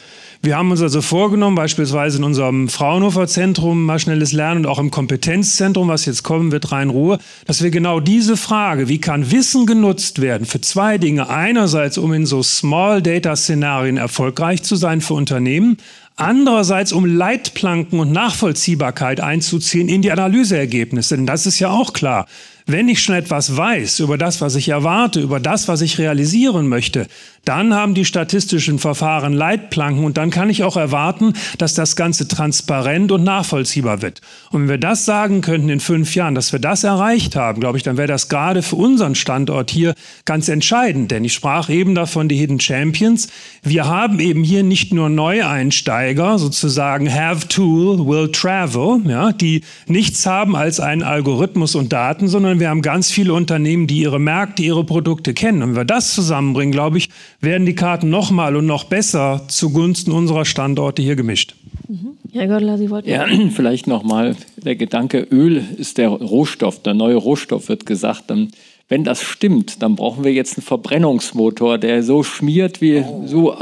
Wir haben uns also vorgenommen, beispielsweise in unserem Fraunhofer Zentrum maschinelles Lernen und auch im Kompetenzzentrum, was jetzt kommen wird, Rhein-Ruhr, dass wir genau diese Frage, wie kann Wissen genutzt werden, für zwei Dinge. Einerseits, um in so Small Data Szenarien erfolgreich zu sein für Unternehmen, Andererseits, um Leitplanken und Nachvollziehbarkeit einzuziehen in die Analyseergebnisse. Denn das ist ja auch klar. Wenn ich schon etwas weiß über das, was ich erwarte, über das, was ich realisieren möchte, dann haben die statistischen Verfahren Leitplanken und dann kann ich auch erwarten, dass das Ganze transparent und nachvollziehbar wird. Und wenn wir das sagen könnten in fünf Jahren, dass wir das erreicht haben, glaube ich, dann wäre das gerade für unseren Standort hier ganz entscheidend. Denn ich sprach eben davon, die Hidden Champions. Wir haben eben hier nicht nur Neueinsteiger, sozusagen have tool, will travel, ja, die nichts haben als einen Algorithmus und Daten, sondern wir haben ganz viele Unternehmen, die ihre Märkte, ihre Produkte kennen. Und wenn wir das zusammenbringen, glaube ich, werden die Karten nochmal und noch besser zugunsten unserer Standorte hier gemischt. Mhm. Herr Göttler, Sie wollten. Ja, vielleicht nochmal der Gedanke, Öl ist der Rohstoff, der neue Rohstoff wird gesagt. Dann, wenn das stimmt, dann brauchen wir jetzt einen Verbrennungsmotor, der so schmiert, wie oh. so,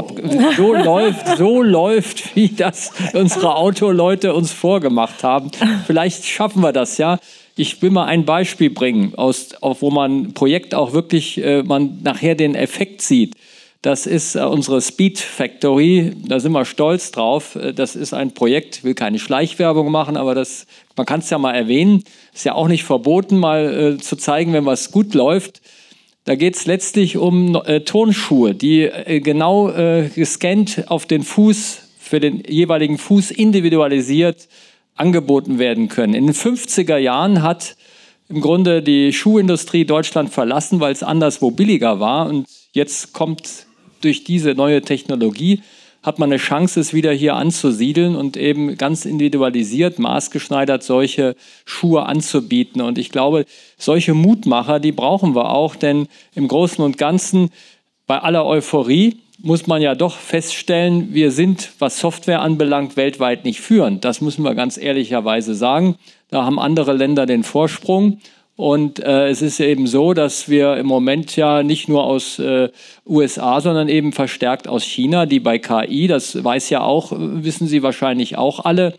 so läuft, so läuft, wie das unsere Autoleute uns vorgemacht haben. Vielleicht schaffen wir das ja. Ich will mal ein Beispiel bringen, aus, wo man ein Projekt auch wirklich, äh, man nachher den Effekt sieht. Das ist äh, unsere Speed Factory. Da sind wir stolz drauf. Äh, das ist ein Projekt, ich will keine Schleichwerbung machen, aber das, man kann es ja mal erwähnen. Ist ja auch nicht verboten, mal äh, zu zeigen, wenn was gut läuft. Da geht es letztlich um äh, Turnschuhe, die äh, genau äh, gescannt auf den Fuß, für den jeweiligen Fuß individualisiert angeboten werden können. In den 50er Jahren hat im Grunde die Schuhindustrie Deutschland verlassen, weil es anderswo billiger war. Und jetzt kommt durch diese neue Technologie hat man eine Chance, es wieder hier anzusiedeln und eben ganz individualisiert, maßgeschneidert solche Schuhe anzubieten. Und ich glaube, solche Mutmacher, die brauchen wir auch, denn im Großen und Ganzen, bei aller Euphorie, muss man ja doch feststellen, wir sind, was Software anbelangt, weltweit nicht führend. Das müssen wir ganz ehrlicherweise sagen. Da haben andere Länder den Vorsprung. Und äh, es ist eben so, dass wir im Moment ja nicht nur aus äh, USA, sondern eben verstärkt aus China, die bei KI, das weiß ja auch, wissen Sie wahrscheinlich auch alle,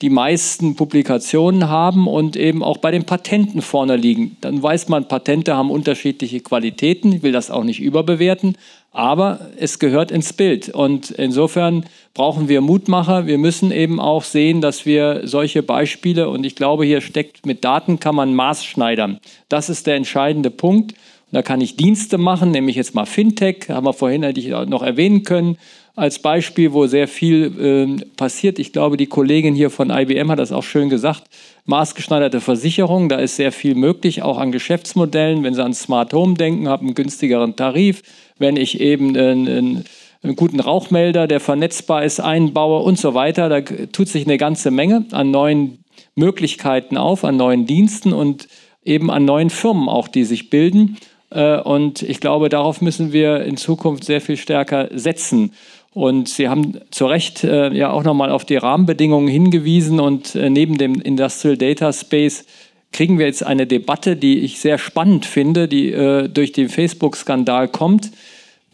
die meisten Publikationen haben und eben auch bei den Patenten vorne liegen. Dann weiß man, Patente haben unterschiedliche Qualitäten. Ich will das auch nicht überbewerten, aber es gehört ins Bild. Und insofern brauchen wir Mutmacher. Wir müssen eben auch sehen, dass wir solche Beispiele, und ich glaube, hier steckt mit Daten kann man maßschneidern. Das ist der entscheidende Punkt. Und da kann ich Dienste machen, nämlich jetzt mal Fintech, haben wir vorhin hätte ich noch erwähnen können als Beispiel, wo sehr viel äh, passiert. Ich glaube, die Kollegin hier von IBM hat das auch schön gesagt. Maßgeschneiderte Versicherung, da ist sehr viel möglich, auch an Geschäftsmodellen. Wenn Sie an Smart Home denken, haben einen günstigeren Tarif. Wenn ich eben einen, einen, guten Rauchmelder, der vernetzbar ist, einbaue und so weiter, da tut sich eine ganze Menge an neuen Möglichkeiten auf, an neuen Diensten und eben an neuen Firmen auch, die sich bilden. Äh, und ich glaube, darauf müssen wir in Zukunft sehr viel stärker setzen. Und Sie haben zu Recht äh, ja auch nochmal auf die Rahmenbedingungen hingewiesen und äh, neben dem Industrial Data Space kriegen wir jetzt eine Debatte, die ich sehr spannend finde, die durch den Facebook-Skandal kommt.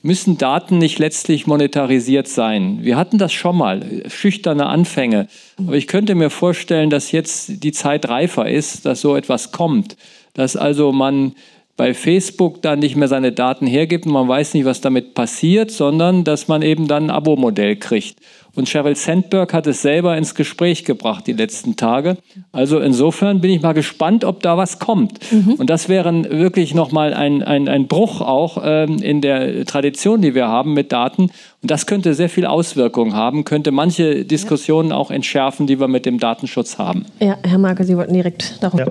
Müssen Daten nicht letztlich monetarisiert sein? Wir hatten das schon mal, schüchterne Anfänge. Aber ich könnte mir vorstellen, dass jetzt die Zeit reifer ist, dass so etwas kommt. Dass also man bei Facebook dann nicht mehr seine Daten hergibt und man weiß nicht, was damit passiert, sondern dass man eben dann ein Abo-Modell kriegt. Und Sheryl Sandberg hat es selber ins Gespräch gebracht die letzten Tage. Also insofern bin ich mal gespannt, ob da was kommt. Mhm. Und das wäre wirklich nochmal ein, ein, ein Bruch auch ähm, in der Tradition, die wir haben mit Daten. Und das könnte sehr viel Auswirkungen haben, könnte manche Diskussionen auch entschärfen, die wir mit dem Datenschutz haben. Ja, Herr Marke, Sie wollten direkt darauf. Ja.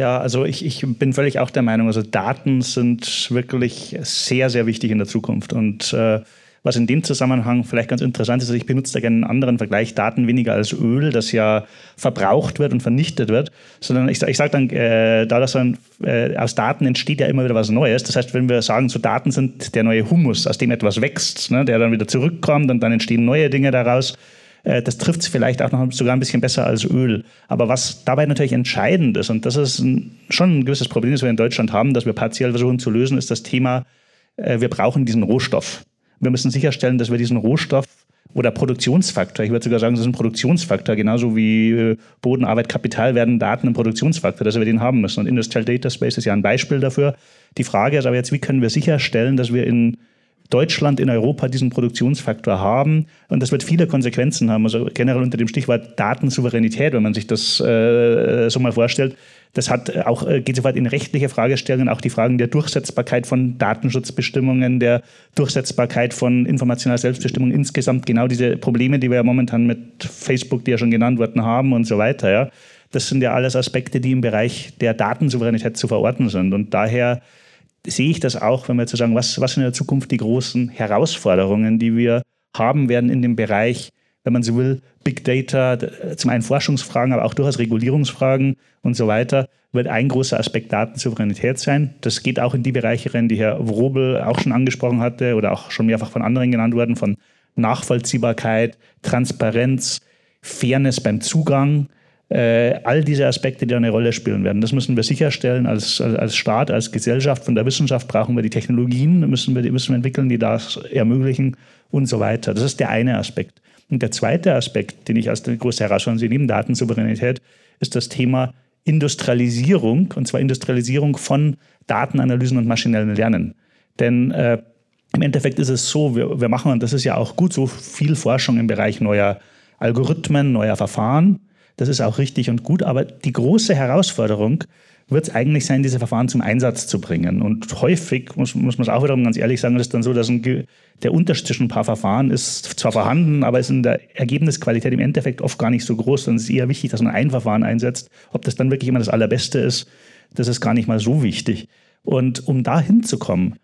Ja, also ich, ich bin völlig auch der Meinung, also Daten sind wirklich sehr, sehr wichtig in der Zukunft. Und äh, was in dem Zusammenhang vielleicht ganz interessant ist, also ich benutze da gerne einen anderen Vergleich, Daten weniger als Öl, das ja verbraucht wird und vernichtet wird, sondern ich, ich sage dann, äh, da das dann, äh, aus Daten entsteht ja immer wieder was Neues. Das heißt, wenn wir sagen, so Daten sind der neue Humus, aus dem etwas wächst, ne, der dann wieder zurückkommt und dann entstehen neue Dinge daraus, das trifft es vielleicht auch noch sogar ein bisschen besser als Öl. Aber was dabei natürlich entscheidend ist, und das ist ein, schon ein gewisses Problem, das wir in Deutschland haben, das wir partiell versuchen zu lösen, ist das Thema, äh, wir brauchen diesen Rohstoff. Wir müssen sicherstellen, dass wir diesen Rohstoff oder Produktionsfaktor, ich würde sogar sagen, das ist ein Produktionsfaktor, genauso wie äh, Boden, Arbeit, Kapital werden Daten ein Produktionsfaktor, dass wir den haben müssen. Und Industrial Data Space ist ja ein Beispiel dafür. Die Frage ist aber jetzt, wie können wir sicherstellen, dass wir in Deutschland in Europa diesen Produktionsfaktor haben. Und das wird viele Konsequenzen haben. Also generell unter dem Stichwort Datensouveränität, wenn man sich das äh, so mal vorstellt. Das hat auch, äh, geht sofort in rechtliche Fragestellungen, auch die Fragen der Durchsetzbarkeit von Datenschutzbestimmungen, der Durchsetzbarkeit von informationeller Selbstbestimmung insgesamt, genau diese Probleme, die wir ja momentan mit Facebook, die ja schon genannt wurden, haben und so weiter. Ja. Das sind ja alles Aspekte, die im Bereich der Datensouveränität zu verorten sind. Und daher sehe ich das auch, wenn wir zu sagen, was, was sind in der Zukunft die großen Herausforderungen, die wir haben werden in dem Bereich, wenn man so will, Big Data, zum einen Forschungsfragen, aber auch durchaus Regulierungsfragen und so weiter, wird ein großer Aspekt Datensouveränität sein. Das geht auch in die Bereiche rein, die Herr Wrobel auch schon angesprochen hatte oder auch schon mehrfach von anderen genannt wurden, von Nachvollziehbarkeit, Transparenz, Fairness beim Zugang, all diese Aspekte, die eine Rolle spielen werden. Das müssen wir sicherstellen als, als Staat, als Gesellschaft. Von der Wissenschaft brauchen wir die Technologien, müssen wir, müssen wir entwickeln, die das ermöglichen und so weiter. Das ist der eine Aspekt. Und der zweite Aspekt, den ich als große Herausforderung sehe, neben Datensouveränität, ist das Thema Industrialisierung, und zwar Industrialisierung von Datenanalysen und maschinellen Lernen. Denn äh, im Endeffekt ist es so, wir, wir machen, und das ist ja auch gut, so viel Forschung im Bereich neuer Algorithmen, neuer Verfahren. Das ist auch richtig und gut, aber die große Herausforderung wird es eigentlich sein, diese Verfahren zum Einsatz zu bringen. Und häufig, muss, muss man es auch wiederum ganz ehrlich sagen, ist es dann so, dass ein, der Unterschied zwischen ein paar Verfahren ist zwar vorhanden, aber ist in der Ergebnisqualität im Endeffekt oft gar nicht so groß. Dann ist es eher wichtig, dass man ein Verfahren einsetzt. Ob das dann wirklich immer das Allerbeste ist, das ist gar nicht mal so wichtig. Und um da hinzukommen,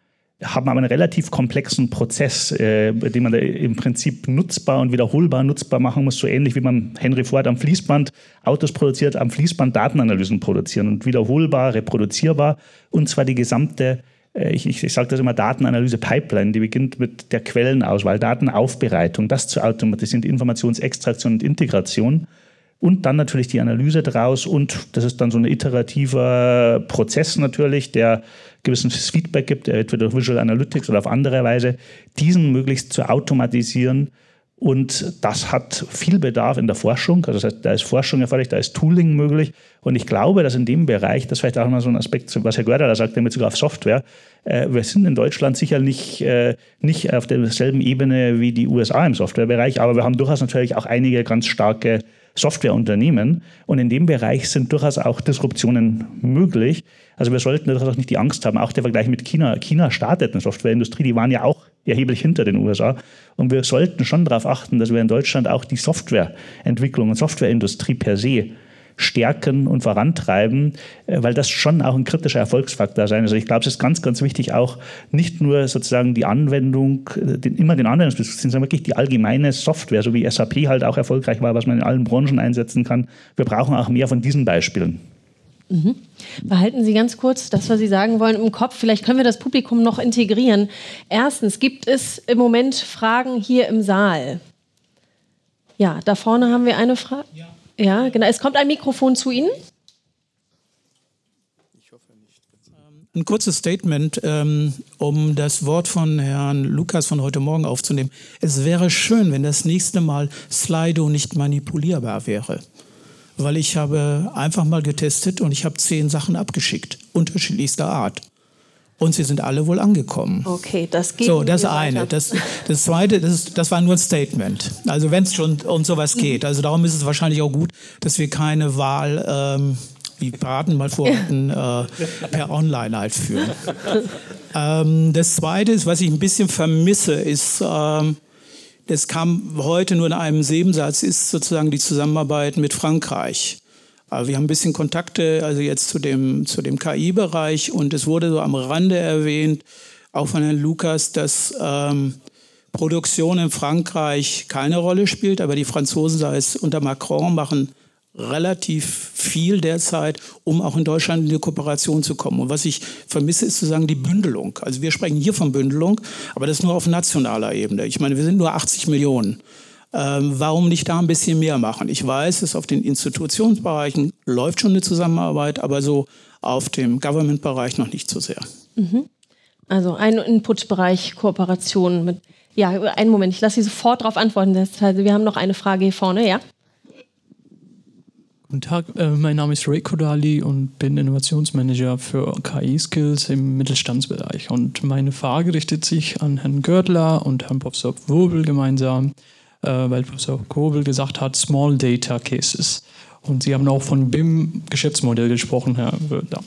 haben aber einen relativ komplexen Prozess, äh, den man im Prinzip nutzbar und wiederholbar nutzbar machen muss, so ähnlich wie man Henry Ford am Fließband Autos produziert, am Fließband Datenanalysen produzieren und wiederholbar, reproduzierbar. Und zwar die gesamte äh, ich, ich, ich sage das immer, Datenanalyse-Pipeline, die beginnt mit der Quellenauswahl, Datenaufbereitung, das zu automatisieren, Informationsextraktion und Integration. Und dann natürlich die Analyse daraus und das ist dann so ein iterativer Prozess natürlich, der gewisses Feedback gibt, entweder durch Visual Analytics oder auf andere Weise, diesen möglichst zu automatisieren. Und das hat viel Bedarf in der Forschung. Also das heißt, da ist Forschung erforderlich, da ist Tooling möglich. Und ich glaube, dass in dem Bereich, das vielleicht auch mal so ein Aspekt, was Herr Görder da sagt, mit sogar auf Software, äh, wir sind in Deutschland sicher nicht, äh, nicht auf derselben Ebene wie die USA im Softwarebereich, aber wir haben durchaus natürlich auch einige ganz starke Softwareunternehmen. Und in dem Bereich sind durchaus auch Disruptionen möglich. Also wir sollten durchaus auch nicht die Angst haben. Auch der Vergleich mit China. China startet eine Softwareindustrie, die waren ja auch erheblich hinter den USA. Und wir sollten schon darauf achten, dass wir in Deutschland auch die Softwareentwicklung und Softwareindustrie per se stärken und vorantreiben, äh, weil das schon auch ein kritischer Erfolgsfaktor sein. Also ich glaube, es ist ganz, ganz wichtig, auch nicht nur sozusagen die Anwendung, äh, den, immer den Anwendungsbezug, sondern wirklich die allgemeine Software, so wie SAP halt auch erfolgreich war, was man in allen Branchen einsetzen kann. Wir brauchen auch mehr von diesen Beispielen. Mhm. Behalten Sie ganz kurz das, was Sie sagen wollen, im Kopf. Vielleicht können wir das Publikum noch integrieren. Erstens, gibt es im Moment Fragen hier im Saal? Ja, da vorne haben wir eine Frage. Ja. Ja, genau. Es kommt ein Mikrofon zu Ihnen. Ich hoffe nicht. Ein kurzes Statement, ähm, um das Wort von Herrn Lukas von heute Morgen aufzunehmen. Es wäre schön, wenn das nächste Mal Slido nicht manipulierbar wäre. Weil ich habe einfach mal getestet und ich habe zehn Sachen abgeschickt, unterschiedlichster Art und sie sind alle wohl angekommen. Okay, das geht. So, das eine. Das, das zweite, das, ist, das war nur ein Statement. Also wenn es schon um sowas geht. Also darum ist es wahrscheinlich auch gut, dass wir keine Wahl, ähm, wie Braten mal vorhatten, äh, per Online halt führen. ähm, das zweite ist, was ich ein bisschen vermisse, ist, ähm, das kam heute nur in einem Nebensatz, ist sozusagen die Zusammenarbeit mit Frankreich. Aber wir haben ein bisschen Kontakte, also jetzt zu dem, zu dem KI-Bereich und es wurde so am Rande erwähnt, auch von Herrn Lukas, dass ähm, Produktion in Frankreich keine Rolle spielt, aber die Franzosen, sei es unter Macron, machen relativ viel derzeit, um auch in Deutschland in die Kooperation zu kommen. Und was ich vermisse, ist sozusagen die Bündelung. Also wir sprechen hier von Bündelung, aber das nur auf nationaler Ebene. Ich meine, wir sind nur 80 Millionen. Ähm, warum nicht da ein bisschen mehr machen? Ich weiß, es auf den Institutionsbereichen läuft schon eine Zusammenarbeit, aber so auf dem Government-Bereich noch nicht so sehr. Mhm. Also ein Input-Bereich Kooperation mit. Ja, einen Moment, ich lasse Sie sofort darauf antworten. wir haben noch eine Frage hier vorne, ja? Guten Tag, äh, mein Name ist Ray Kodali und bin Innovationsmanager für KI-Skills im Mittelstandsbereich. Und meine Frage richtet sich an Herrn Görtler und Herrn Professor Wobel gemeinsam äh, weil Professor Kobel gesagt hat, Small Data Cases. Und Sie haben auch von BIM-Geschäftsmodell gesprochen, Herr Wöhler.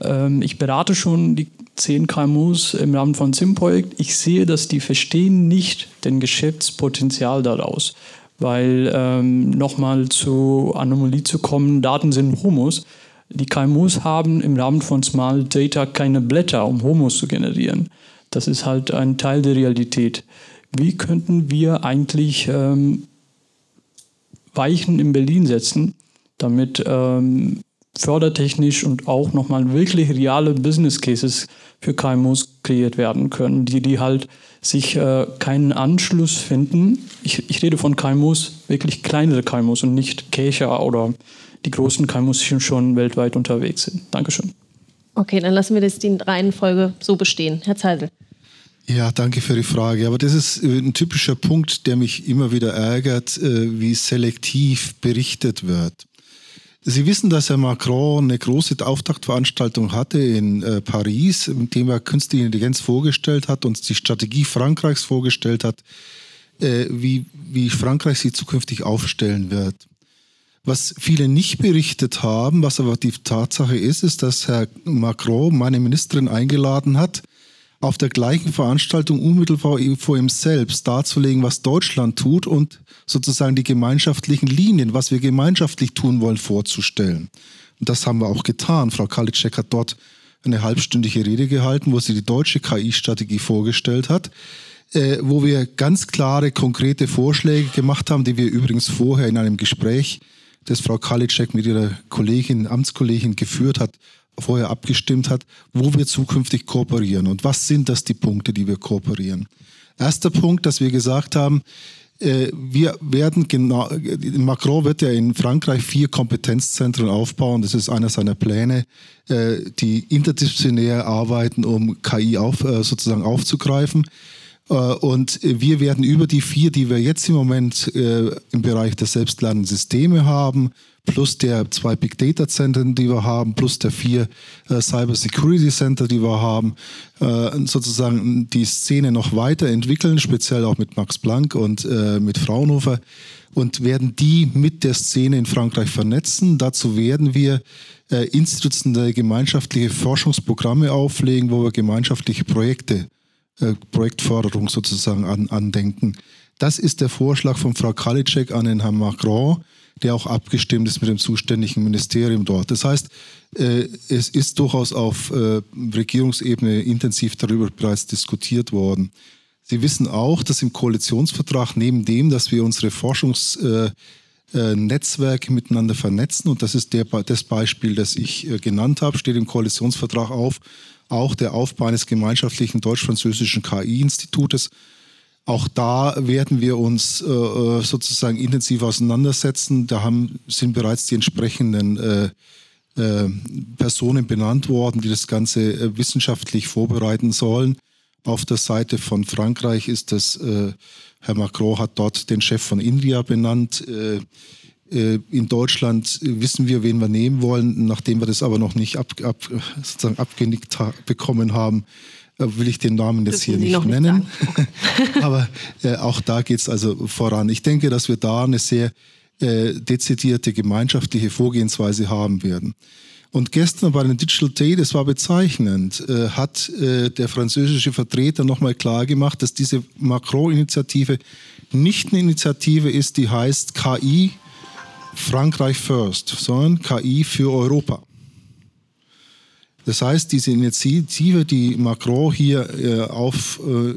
Ähm, ich berate schon die 10 KMUs im Rahmen von SIM-Projekt. Ich sehe, dass die verstehen nicht den Geschäftspotenzial daraus. Weil ähm, nochmal zur Anomalie zu kommen, Daten sind Humus. Die KMUs haben im Rahmen von Small Data keine Blätter, um Humus zu generieren. Das ist halt ein Teil der Realität wie könnten wir eigentlich ähm, Weichen in Berlin setzen, damit ähm, fördertechnisch und auch nochmal wirklich reale Business Cases für KMUs kreiert werden können, die, die halt sich äh, keinen Anschluss finden. Ich, ich rede von KMUs, wirklich kleinere KMUs und nicht Kächer oder die großen KMUs, die schon weltweit unterwegs sind. Dankeschön. Okay, dann lassen wir das die Reihenfolge so bestehen. Herr Zeidel. Ja, danke für die Frage. Aber das ist äh, ein typischer Punkt, der mich immer wieder ärgert, äh, wie selektiv berichtet wird. Sie wissen, dass Herr Macron eine große Auftaktveranstaltung hatte in äh, Paris, in dem er künstliche Intelligenz vorgestellt hat und die Strategie Frankreichs vorgestellt hat, wie, wie Frankreich sie zukünftig aufstellen wird. Was viele nicht berichtet haben, was aber die Tatsache ist, ist, dass Herr Macron meine Ministerin eingeladen hat, auf der gleichen Veranstaltung unmittelbar vor ihm selbst darzulegen, was Deutschland tut und sozusagen die gemeinschaftlichen Linien, was wir gemeinschaftlich tun wollen, vorzustellen. Und das haben wir auch getan. Frau Kalitschek hat dort eine halbstündige Rede gehalten, wo sie die deutsche KI-Strategie vorgestellt hat, äh, wo wir ganz klare, konkrete Vorschläge gemacht haben, die wir übrigens vorher in einem Gespräch, das Frau Kalitschek mit ihrer Kollegin, Amtskollegin geführt hat, vorher abgestimmt hat, wo wir zukünftig kooperieren und was sind das die Punkte, die wir kooperieren. Erster Punkt, dass wir gesagt haben, äh, wir werden genau, Macron wird ja in Frankreich vier Kompetenzzentren aufbauen. Das ist einer seiner Pläne, äh, die interdisziplinär arbeiten, um KI auf, äh, sozusagen aufzugreifen. Und wir werden über die vier, die wir jetzt im Moment im Bereich der selbstlernenden Systeme haben, plus der zwei Big Data Zentren, die wir haben, plus der vier äh, Cyber Security Center, die wir haben, äh, sozusagen die Szene noch weiterentwickeln, speziell auch mit Max Planck und äh, mit Fraunhofer und werden die mit der Szene in Frankreich vernetzen. Dazu werden wir äh, institutionelle gemeinschaftliche Forschungsprogramme auflegen, wo wir gemeinschaftliche Projekte, äh, Projektförderung sozusagen an, andenken. Das ist der Vorschlag von Frau Kalitschek an den Herrn Macron der auch abgestimmt ist mit dem zuständigen Ministerium dort. Das heißt, äh, es ist durchaus auf äh, Regierungsebene intensiv darüber bereits diskutiert worden. Sie wissen auch, dass im Koalitionsvertrag neben dem, dass wir unsere Forschungsnetzwerke äh, miteinander vernetzen, und das ist der, das Beispiel, das ich genannt habe, steht im Koalitionsvertrag auf, auch der Aufbau eines gemeinschaftlichen deutsch-französischen KI-Institutes, auch da werden wir uns äh, äh, sozusagen intensiv auseinandersetzen. Da haben, sind bereits die entsprechenden äh, äh, Personen benannt worden, die das Ganze äh, wissenschaftlich vorbereiten sollen. Auf der Seite von Frankreich ist das, äh, Herr Macron hat dort den Chef von India benannt. in Deutschland wissen wir, wen wir nehmen wollen, nachdem wir das aber noch nicht ab, ab, sozusagen abgenickt ha bekommen haben will ich den Namen jetzt hier nicht nennen. Nicht okay. Aber äh, auch da geht es also voran. Ich denke, dass wir da eine sehr äh, dezidierte gemeinschaftliche Vorgehensweise haben werden. Und gestern bei dem Digital Day, das war bezeichnend, äh, hat äh, der französische Vertreter nochmal klar gemacht, dass diese Macron-Initiative nicht eine Initiative ist, die heißt KI Frankreich First, sondern KI für Europa. Das heißt, diese Initiative, die Macron hier äh, auf äh,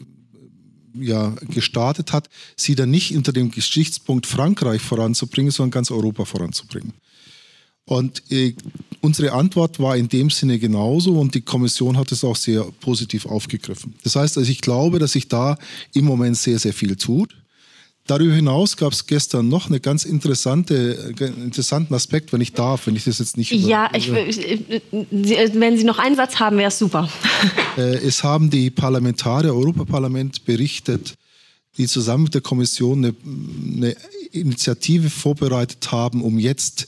ja, gestartet hat, sie dann nicht unter dem Geschichtspunkt Frankreich voranzubringen, sondern ganz Europa voranzubringen. Und äh, unsere Antwort war in dem Sinne genauso und die Kommission hat es auch sehr positiv aufgegriffen. Das heißt, also ich glaube, dass sich da im Moment sehr, sehr viel tut. Darüber hinaus gab es gestern noch einen ganz interessante, interessanten Aspekt, wenn ich darf, wenn ich das jetzt nicht. Ja, ich, wenn Sie noch einen Satz haben, wäre es super. Äh, es haben die Parlamentarier, Europaparlament berichtet, die zusammen mit der Kommission eine, eine Initiative vorbereitet haben, um jetzt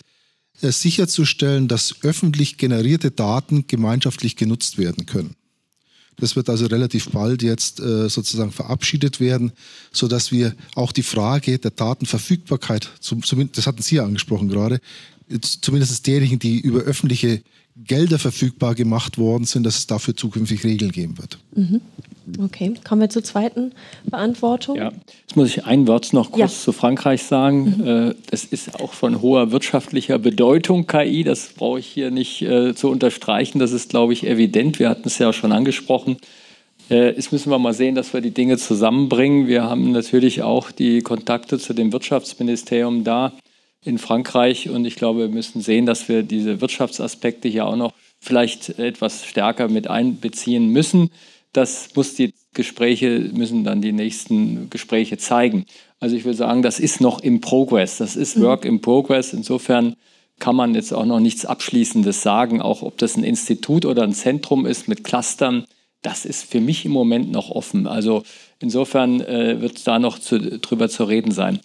äh, sicherzustellen, dass öffentlich generierte Daten gemeinschaftlich genutzt werden können. Das wird also relativ bald jetzt äh, sozusagen verabschiedet werden, sodass wir auch die Frage der Datenverfügbarkeit, das hatten Sie ja angesprochen gerade, zumindest derjenigen, die über öffentliche Gelder verfügbar gemacht worden sind, dass es dafür zukünftig Regeln geben wird. Mhm. Okay, kommen wir zur zweiten Beantwortung. Ja, jetzt muss ich ein Wort noch kurz ja. zu Frankreich sagen. Mhm. Äh, das ist auch von hoher wirtschaftlicher Bedeutung, KI. Das brauche ich hier nicht äh, zu unterstreichen. Das ist, glaube ich, evident. Wir hatten es ja schon angesprochen. Äh, jetzt müssen wir mal sehen, dass wir die Dinge zusammenbringen. Wir haben natürlich auch die Kontakte zu dem Wirtschaftsministerium da in Frankreich und ich glaube, wir müssen sehen, dass wir diese Wirtschaftsaspekte hier auch noch vielleicht etwas stärker mit einbeziehen müssen. Das muss die Gespräche, müssen dann die nächsten Gespräche zeigen. Also ich würde sagen, das ist noch im Progress. Das ist Work in Progress. Insofern kann man jetzt auch noch nichts Abschließendes sagen, auch ob das ein Institut oder ein Zentrum ist mit Clustern. Das ist für mich im Moment noch offen. Also insofern äh, wird da noch zu, drüber zu reden sein.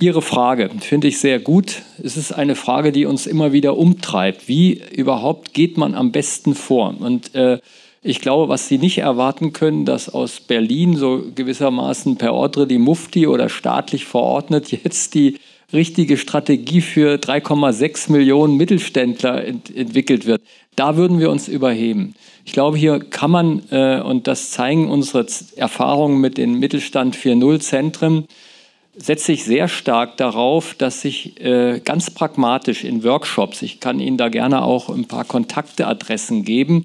Ihre Frage finde ich sehr gut. Es ist eine Frage, die uns immer wieder umtreibt. Wie überhaupt geht man am besten vor? Und äh, ich glaube, was Sie nicht erwarten können, dass aus Berlin so gewissermaßen per Ordre die Mufti oder staatlich verordnet jetzt die richtige Strategie für 3,6 Millionen Mittelständler ent entwickelt wird. Da würden wir uns überheben. Ich glaube, hier kann man, äh, und das zeigen unsere Erfahrungen mit den Mittelstand 4.0 Zentren, setze ich sehr stark darauf, dass ich äh, ganz pragmatisch in Workshops, ich kann Ihnen da gerne auch ein paar Kontakteadressen geben,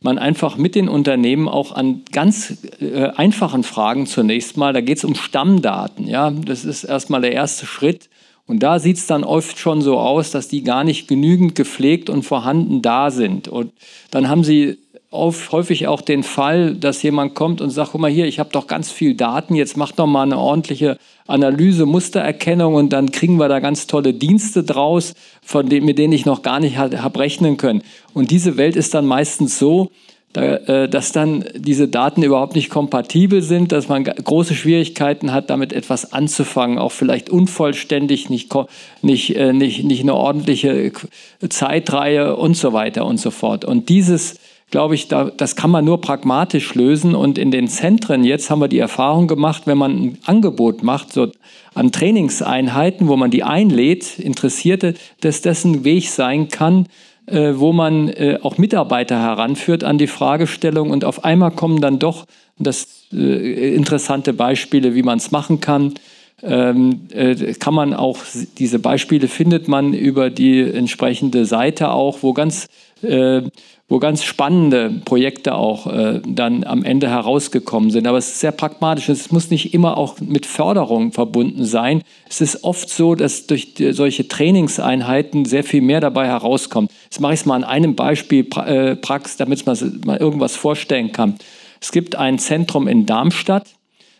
man einfach mit den Unternehmen auch an ganz äh, einfachen Fragen zunächst mal, da geht es um Stammdaten, ja, das ist erstmal der erste Schritt. Und da sieht es dann oft schon so aus, dass die gar nicht genügend gepflegt und vorhanden da sind. Und dann haben sie häufig auch den Fall, dass jemand kommt und sagt, guck mal hier, ich habe doch ganz viel Daten, jetzt mach doch mal eine ordentliche Analyse, Mustererkennung und dann kriegen wir da ganz tolle Dienste draus, von denen, mit denen ich noch gar nicht habe rechnen können. Und diese Welt ist dann meistens so, äh, dass dann diese Daten überhaupt nicht kompatibel sind, dass man große Schwierigkeiten hat, damit etwas anzufangen, auch vielleicht unvollständig, nicht, nicht, äh, nicht, nicht eine ordentliche Zeitreihe und so weiter und so fort. Und dieses, glaube ich, da, das kann man nur pragmatisch lösen. Und in den Zentren, jetzt haben wir die Erfahrung gemacht, wenn man ein Angebot macht, so an Trainingseinheiten, wo man die einlädt, Interessierte, dass dessen Weg sein kann, äh, wo man äh, auch Mitarbeiter heranführt an die Fragestellung und auf einmal kommen dann doch das äh, interessante Beispiele, wie man es machen kann. Ähm, äh, kann man auch, diese Beispiele findet man über die entsprechende Seite auch, wo ganz äh, wo ganz spannende Projekte auch äh, dann am Ende herausgekommen sind. Aber es ist sehr pragmatisch. Es muss nicht immer auch mit Förderung verbunden sein. Es ist oft so, dass durch solche Trainingseinheiten sehr viel mehr dabei herauskommt. Jetzt mache ich es mal an einem Beispiel äh, Prax, damit man mal irgendwas vorstellen kann. Es gibt ein Zentrum in Darmstadt.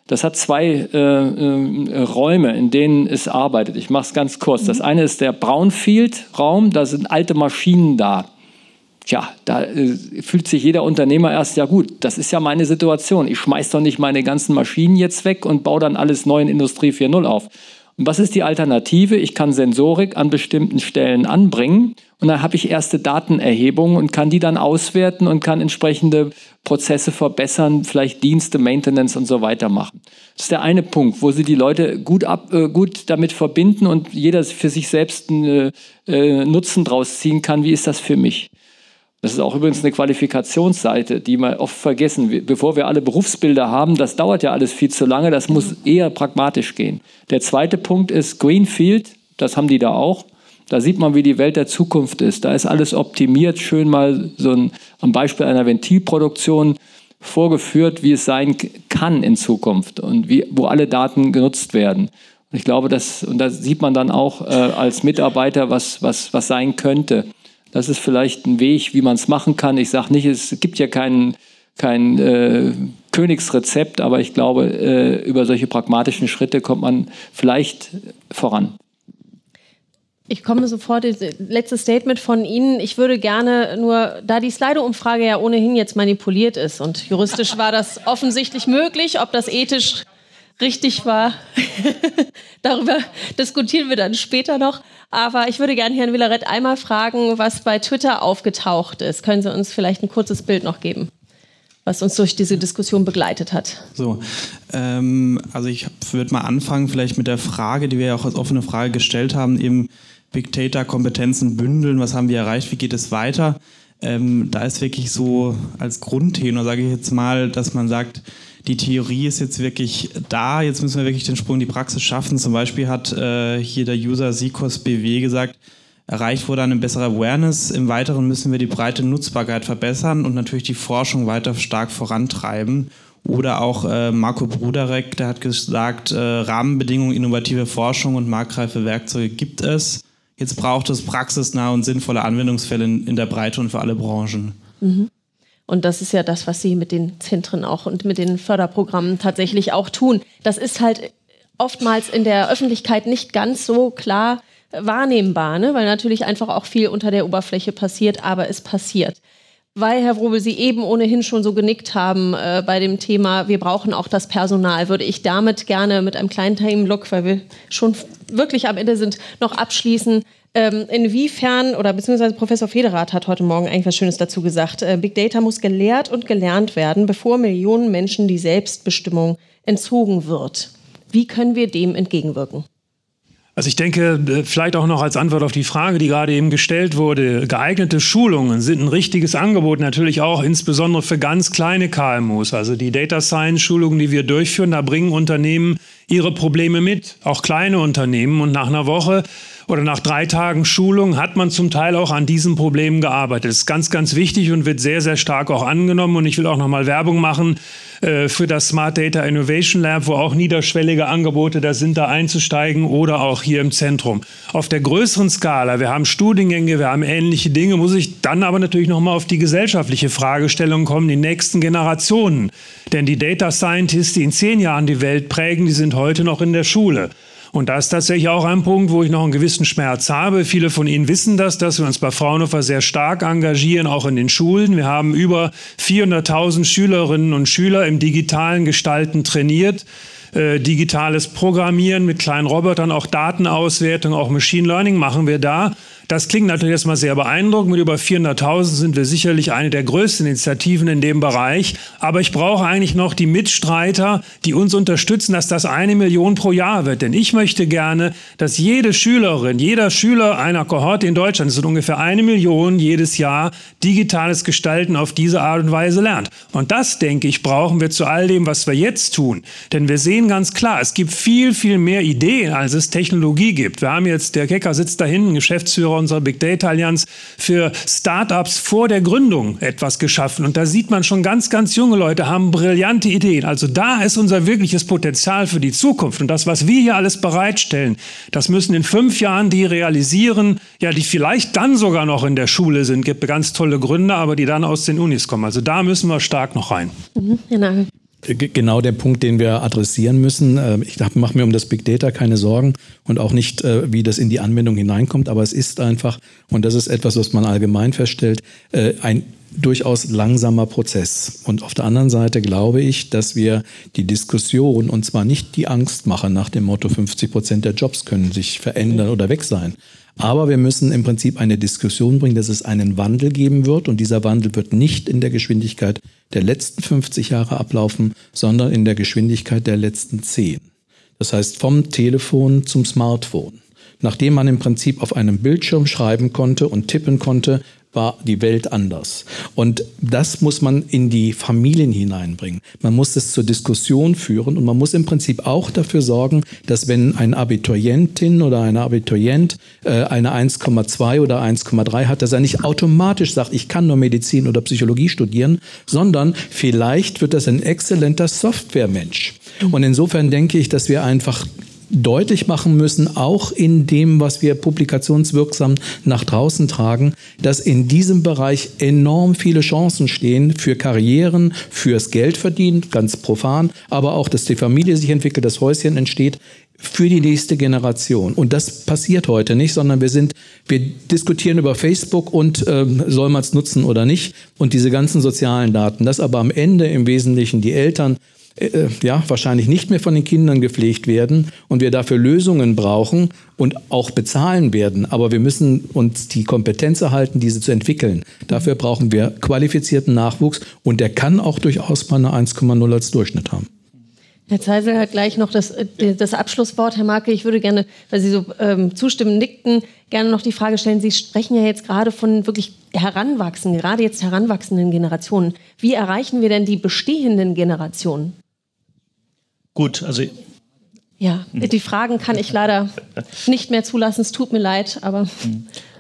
Das hat zwei äh, äh, Räume, in denen es arbeitet. Ich mache es ganz kurz. Das eine ist der Brownfield-Raum, da sind alte Maschinen da. Tja, da äh, fühlt sich jeder Unternehmer erst, ja gut, das ist ja meine Situation. Ich schmeiß doch nicht meine ganzen Maschinen jetzt weg und baue dann alles neu in Industrie 4.0 auf. Und was ist die Alternative? Ich kann Sensorik an bestimmten Stellen anbringen und dann habe ich erste Datenerhebungen und kann die dann auswerten und kann entsprechende Prozesse verbessern, vielleicht Dienste, Maintenance und so weiter machen. Das ist der eine Punkt, wo Sie die Leute gut, ab, äh, gut damit verbinden und jeder für sich selbst einen äh, Nutzen draus ziehen kann. Wie ist das für mich? Das ist auch übrigens eine Qualifikationsseite, die wir oft vergessen. Bevor wir alle Berufsbilder haben, das dauert ja alles viel zu lange, das muss eher pragmatisch gehen. Der zweite Punkt ist Greenfield, das haben die da auch. Da sieht man, wie die Welt der Zukunft ist. Da ist alles optimiert, schön mal so ein, am Beispiel einer Ventilproduktion vorgeführt, wie es sein kann in Zukunft und wie, wo alle Daten genutzt werden. Und ich glaube, das, und da sieht man dann auch äh, als Mitarbeiter, was, was, was sein könnte. Das ist vielleicht ein Weg, wie man es machen kann. Ich sage nicht, es gibt ja kein, kein äh, Königsrezept, aber ich glaube, äh, über solche pragmatischen Schritte kommt man vielleicht voran. Ich komme sofort, letztes Statement von Ihnen. Ich würde gerne nur, da die Slido-Umfrage ja ohnehin jetzt manipuliert ist und juristisch war das offensichtlich möglich, ob das ethisch richtig war. Darüber diskutieren wir dann später noch. Aber ich würde gerne Herrn Villaret einmal fragen, was bei Twitter aufgetaucht ist. Können Sie uns vielleicht ein kurzes Bild noch geben? was uns durch diese Diskussion begleitet hat. So, ähm, also ich würde mal anfangen vielleicht mit der Frage, die wir ja auch als offene Frage gestellt haben, eben Big Data Kompetenzen bündeln, was haben wir erreicht, wie geht es weiter? Ähm, da ist wirklich so als Grundtenor, sage ich jetzt mal, dass man sagt, die Theorie ist jetzt wirklich da, jetzt müssen wir wirklich den Sprung in die Praxis schaffen. Zum Beispiel hat äh, hier der User Sikos BW gesagt, erreicht wurde eine bessere Awareness. Im Weiteren müssen wir die breite Nutzbarkeit verbessern und natürlich die Forschung weiter stark vorantreiben. Oder auch äh, Marco Bruderek, der hat gesagt, äh, Rahmenbedingungen, innovative Forschung und marktreife Werkzeuge gibt es. Jetzt braucht es praxisnahe und sinnvolle Anwendungsfälle in, in der Breite und für alle Branchen. Mhm. Und das ist ja das, was sie mit den Zentren auch und mit den Förderprogrammen tatsächlich auch tun. Das ist halt oftmals in der Öffentlichkeit nicht ganz so klar wahrnehmbar, ne? weil natürlich einfach auch viel unter der Oberfläche passiert, aber es passiert. Weil, Herr Wrobel, Sie eben ohnehin schon so genickt haben äh, bei dem Thema, wir brauchen auch das Personal, würde ich damit gerne mit einem kleinen Themenblock, weil wir schon wirklich am Ende sind, noch abschließen. Ähm, inwiefern, oder beziehungsweise Professor Federath hat heute Morgen eigentlich was Schönes dazu gesagt, äh, Big Data muss gelehrt und gelernt werden, bevor Millionen Menschen die Selbstbestimmung entzogen wird. Wie können wir dem entgegenwirken? Also ich denke, äh, vielleicht auch noch als Antwort auf die Frage, die gerade eben gestellt wurde, geeignete Schulungen sind ein richtiges Angebot, natürlich auch insbesondere für ganz kleine KMUs. Also die Data Science Schulungen, die wir durchführen, da bringen Unternehmen ihre Probleme mit, auch kleine Unternehmen. Und nach einer Woche oder nach drei Tagen Schulung hat man zum Teil auch an diesen Problemen gearbeitet. Das ist ganz, ganz wichtig und wird sehr, sehr stark auch angenommen. Und ich will auch nochmal Werbung machen äh, für das Smart Data Innovation Lab, wo auch niederschwellige Angebote da sind, da einzusteigen oder auch hier im Zentrum. Auf der größeren Skala, wir haben Studiengänge, wir haben ähnliche Dinge, muss ich dann aber natürlich nochmal auf die gesellschaftliche Fragestellung kommen, die nächsten Generationen. Denn die Data Scientists, die in zehn Jahren die Welt prägen, die sind heute noch in der Schule. Und da ist tatsächlich auch ein Punkt, wo ich noch einen gewissen Schmerz habe. Viele von Ihnen wissen das, dass wir uns bei Fraunhofer sehr stark engagieren, auch in den Schulen. Wir haben über 400.000 Schülerinnen und Schüler im digitalen Gestalten trainiert. Äh, digitales Programmieren mit kleinen Robotern, auch Datenauswertung, auch Machine Learning machen wir da. Das klingt natürlich erstmal sehr beeindruckend. Mit über 400.000 sind wir sicherlich eine der größten Initiativen in dem Bereich. Aber ich brauche eigentlich noch die Mitstreiter, die uns unterstützen, dass das eine Million pro Jahr wird. Denn ich möchte gerne, dass jede Schülerin, jeder Schüler einer Kohorte in Deutschland, das sind ungefähr eine Million jedes Jahr, digitales Gestalten auf diese Art und Weise lernt. Und das, denke ich, brauchen wir zu all dem, was wir jetzt tun. Denn wir sehen ganz klar, es gibt viel, viel mehr Ideen, als es Technologie gibt. Wir haben jetzt, der Kecker sitzt da hinten, Geschäftsführer unserer Big Data Allianz für Startups vor der Gründung etwas geschaffen. Und da sieht man schon ganz, ganz junge Leute haben brillante Ideen. Also da ist unser wirkliches Potenzial für die Zukunft. Und das, was wir hier alles bereitstellen, das müssen in fünf Jahren die realisieren, ja, die vielleicht dann sogar noch in der Schule sind. Gibt ganz tolle Gründe, aber die dann aus den Unis kommen. Also da müssen wir stark noch rein. Mhm, genau. Genau der Punkt, den wir adressieren müssen. Äh, ich mache mir um das Big Data keine Sorgen und auch nicht, äh, wie das in die Anwendung hineinkommt, aber es ist einfach, und das ist etwas, was man allgemein feststellt, äh, ein durchaus langsamer Prozess. Und auf der anderen Seite glaube ich, dass wir die Diskussion, und zwar nicht die Angst machen nach dem Motto 50 Prozent der Jobs können sich verändern oder weg sein, aber wir müssen im Prinzip eine Diskussion bringen, dass es einen Wandel geben wird und dieser Wandel wird nicht in der Geschwindigkeit der letzten 50 Jahre ablaufen, sondern in der Geschwindigkeit der letzten 10. Das heißt vom Telefon zum Smartphone. Nachdem man im Prinzip auf einem Bildschirm schreiben konnte und tippen konnte, war die Welt anders. Und das muss man in die Familien hineinbringen. Man muss es zur Diskussion führen und man muss im Prinzip auch dafür sorgen, dass wenn ein Abiturientin oder ein Abiturient äh, eine 1,2 oder 1,3 hat, dass er nicht automatisch sagt, ich kann nur Medizin oder Psychologie studieren, sondern vielleicht wird das ein exzellenter Softwaremensch. Und insofern denke ich, dass wir einfach deutlich machen müssen, auch in dem, was wir publikationswirksam nach draußen tragen, dass in diesem Bereich enorm viele Chancen stehen für Karrieren, fürs Geldverdienen, ganz profan, aber auch, dass die Familie sich entwickelt, das Häuschen entsteht für die nächste Generation. Und das passiert heute nicht, sondern wir sind, wir diskutieren über Facebook und äh, soll man es nutzen oder nicht und diese ganzen sozialen Daten. Dass aber am Ende im Wesentlichen die Eltern äh, äh, ja, wahrscheinlich nicht mehr von den Kindern gepflegt werden und wir dafür Lösungen brauchen und auch bezahlen werden. Aber wir müssen uns die Kompetenz erhalten, diese zu entwickeln. Dafür brauchen wir qualifizierten Nachwuchs und der kann auch durchaus mal eine 1,0 als Durchschnitt haben. Herr Zeisel hat gleich noch das, äh, das Abschlusswort. Herr Marke, ich würde gerne, weil Sie so ähm, zustimmen, nickten, gerne noch die Frage stellen. Sie sprechen ja jetzt gerade von wirklich heranwachsenden, gerade jetzt heranwachsenden Generationen. Wie erreichen wir denn die bestehenden Generationen? Gut, also. Ja, die Fragen kann ich leider nicht mehr zulassen. Es tut mir leid, aber.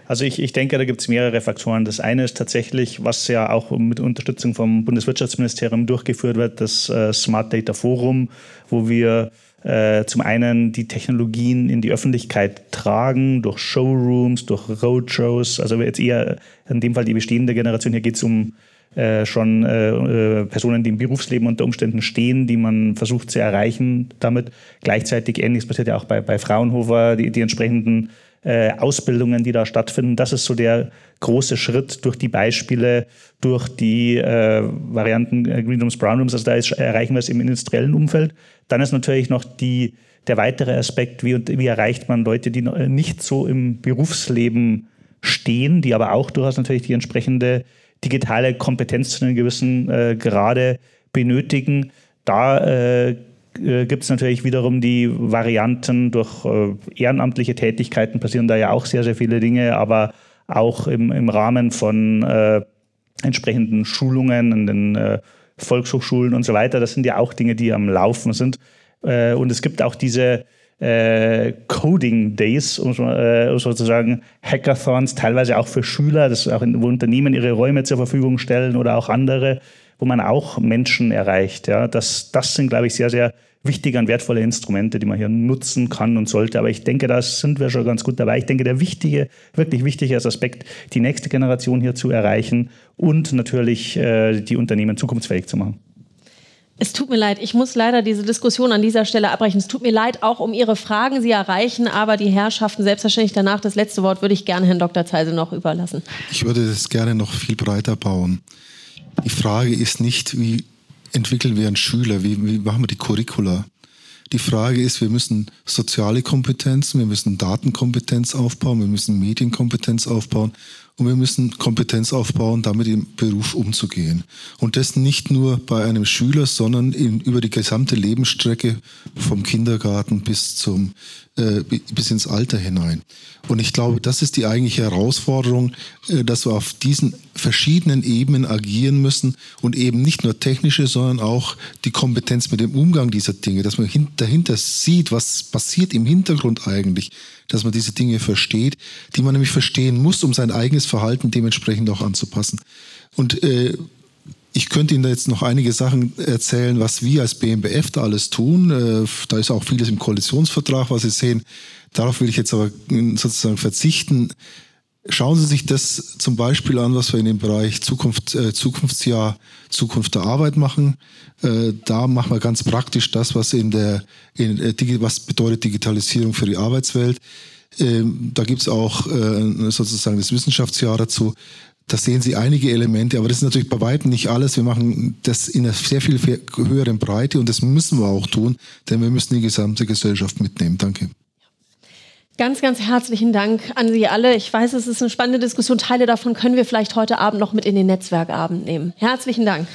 Also ich, ich denke, da gibt es mehrere Faktoren. Das eine ist tatsächlich, was ja auch mit Unterstützung vom Bundeswirtschaftsministerium durchgeführt wird, das äh, Smart Data Forum, wo wir äh, zum einen die Technologien in die Öffentlichkeit tragen, durch Showrooms, durch Roadshows. Also jetzt eher in dem Fall die bestehende Generation. Hier geht es um äh, schon äh, äh, Personen, die im Berufsleben unter Umständen stehen, die man versucht zu erreichen damit. Gleichzeitig, ähnliches passiert ja auch bei, bei Fraunhofer, die, die entsprechenden äh, Ausbildungen, die da stattfinden. Das ist so der große Schritt durch die Beispiele, durch die äh, Varianten äh, Rooms, Brown Rooms. Also da ist, erreichen wir es im industriellen Umfeld. Dann ist natürlich noch die, der weitere Aspekt, wie, wie erreicht man Leute, die nicht so im Berufsleben stehen, die aber auch durchaus natürlich die entsprechende digitale Kompetenz zu einem gewissen äh, Grade benötigen. Da äh, äh gibt es natürlich wiederum die Varianten durch äh, ehrenamtliche Tätigkeiten, passieren da ja auch sehr, sehr viele Dinge, aber auch im, im Rahmen von äh, entsprechenden Schulungen in den äh, Volkshochschulen und so weiter. Das sind ja auch Dinge, die am Laufen sind. und es gibt auch diese äh, Coding Days, um, äh, sozusagen Hackathons, teilweise auch für Schüler, das auch in, wo Unternehmen ihre Räume zur Verfügung stellen oder auch andere, wo man auch Menschen erreicht. Ja, das, das sind, glaube ich, sehr, sehr wichtige und wertvolle Instrumente, die man hier nutzen kann und sollte. Aber ich denke, da sind wir schon ganz gut dabei. Ich denke, der wichtige, wirklich wichtige Aspekt, die nächste Generation hier zu erreichen und natürlich äh, die Unternehmen zukunftsfähig zu machen. Es tut mir leid, ich muss leider diese Diskussion an dieser Stelle abbrechen. Es tut mir leid auch um Ihre Fragen. Sie erreichen aber die Herrschaften selbstverständlich danach. Das letzte Wort würde ich gerne Herrn Dr. Zeisel noch überlassen. Ich würde das gerne noch viel breiter bauen. Die Frage ist nicht, wie entwickeln wir einen Schüler, wie, wie machen wir die Curricula. Die Frage ist, wir müssen soziale Kompetenzen, wir müssen Datenkompetenz aufbauen, wir müssen Medienkompetenz aufbauen und wir müssen Kompetenz aufbauen, damit im Beruf umzugehen. Und das nicht nur bei einem Schüler, sondern in, über die gesamte Lebensstrecke vom Kindergarten bis zum äh, bis ins Alter hinein. Und ich glaube, das ist die eigentliche Herausforderung, äh, dass wir auf diesen verschiedenen Ebenen agieren müssen und eben nicht nur technische, sondern auch die Kompetenz mit dem Umgang dieser Dinge, dass man dahinter sieht, was passiert im Hintergrund eigentlich, dass man diese Dinge versteht, die man nämlich verstehen muss, um sein eigenes Verhalten dementsprechend auch anzupassen. Und äh, ich könnte Ihnen jetzt noch einige Sachen erzählen, was wir als BMBF da alles tun. Äh, da ist auch vieles im Koalitionsvertrag, was Sie sehen. Darauf will ich jetzt aber sozusagen verzichten. Schauen Sie sich das zum Beispiel an, was wir in dem Bereich Zukunft, äh, Zukunftsjahr, Zukunft der Arbeit machen. Äh, da machen wir ganz praktisch das, was in der, in, was bedeutet Digitalisierung für die Arbeitswelt. Ähm, da gibt es auch sozusagen das Wissenschaftsjahr dazu. Da sehen Sie einige Elemente, aber das ist natürlich bei weitem nicht alles. Wir machen das in einer sehr viel höheren Breite und das müssen wir auch tun, denn wir müssen die gesamte Gesellschaft mitnehmen. Danke. Ganz, ganz herzlichen Dank an Sie alle. Ich weiß, es ist eine spannende Diskussion. Teile davon können wir vielleicht heute Abend noch mit in den Netzwerkabend nehmen. Herzlichen Dank.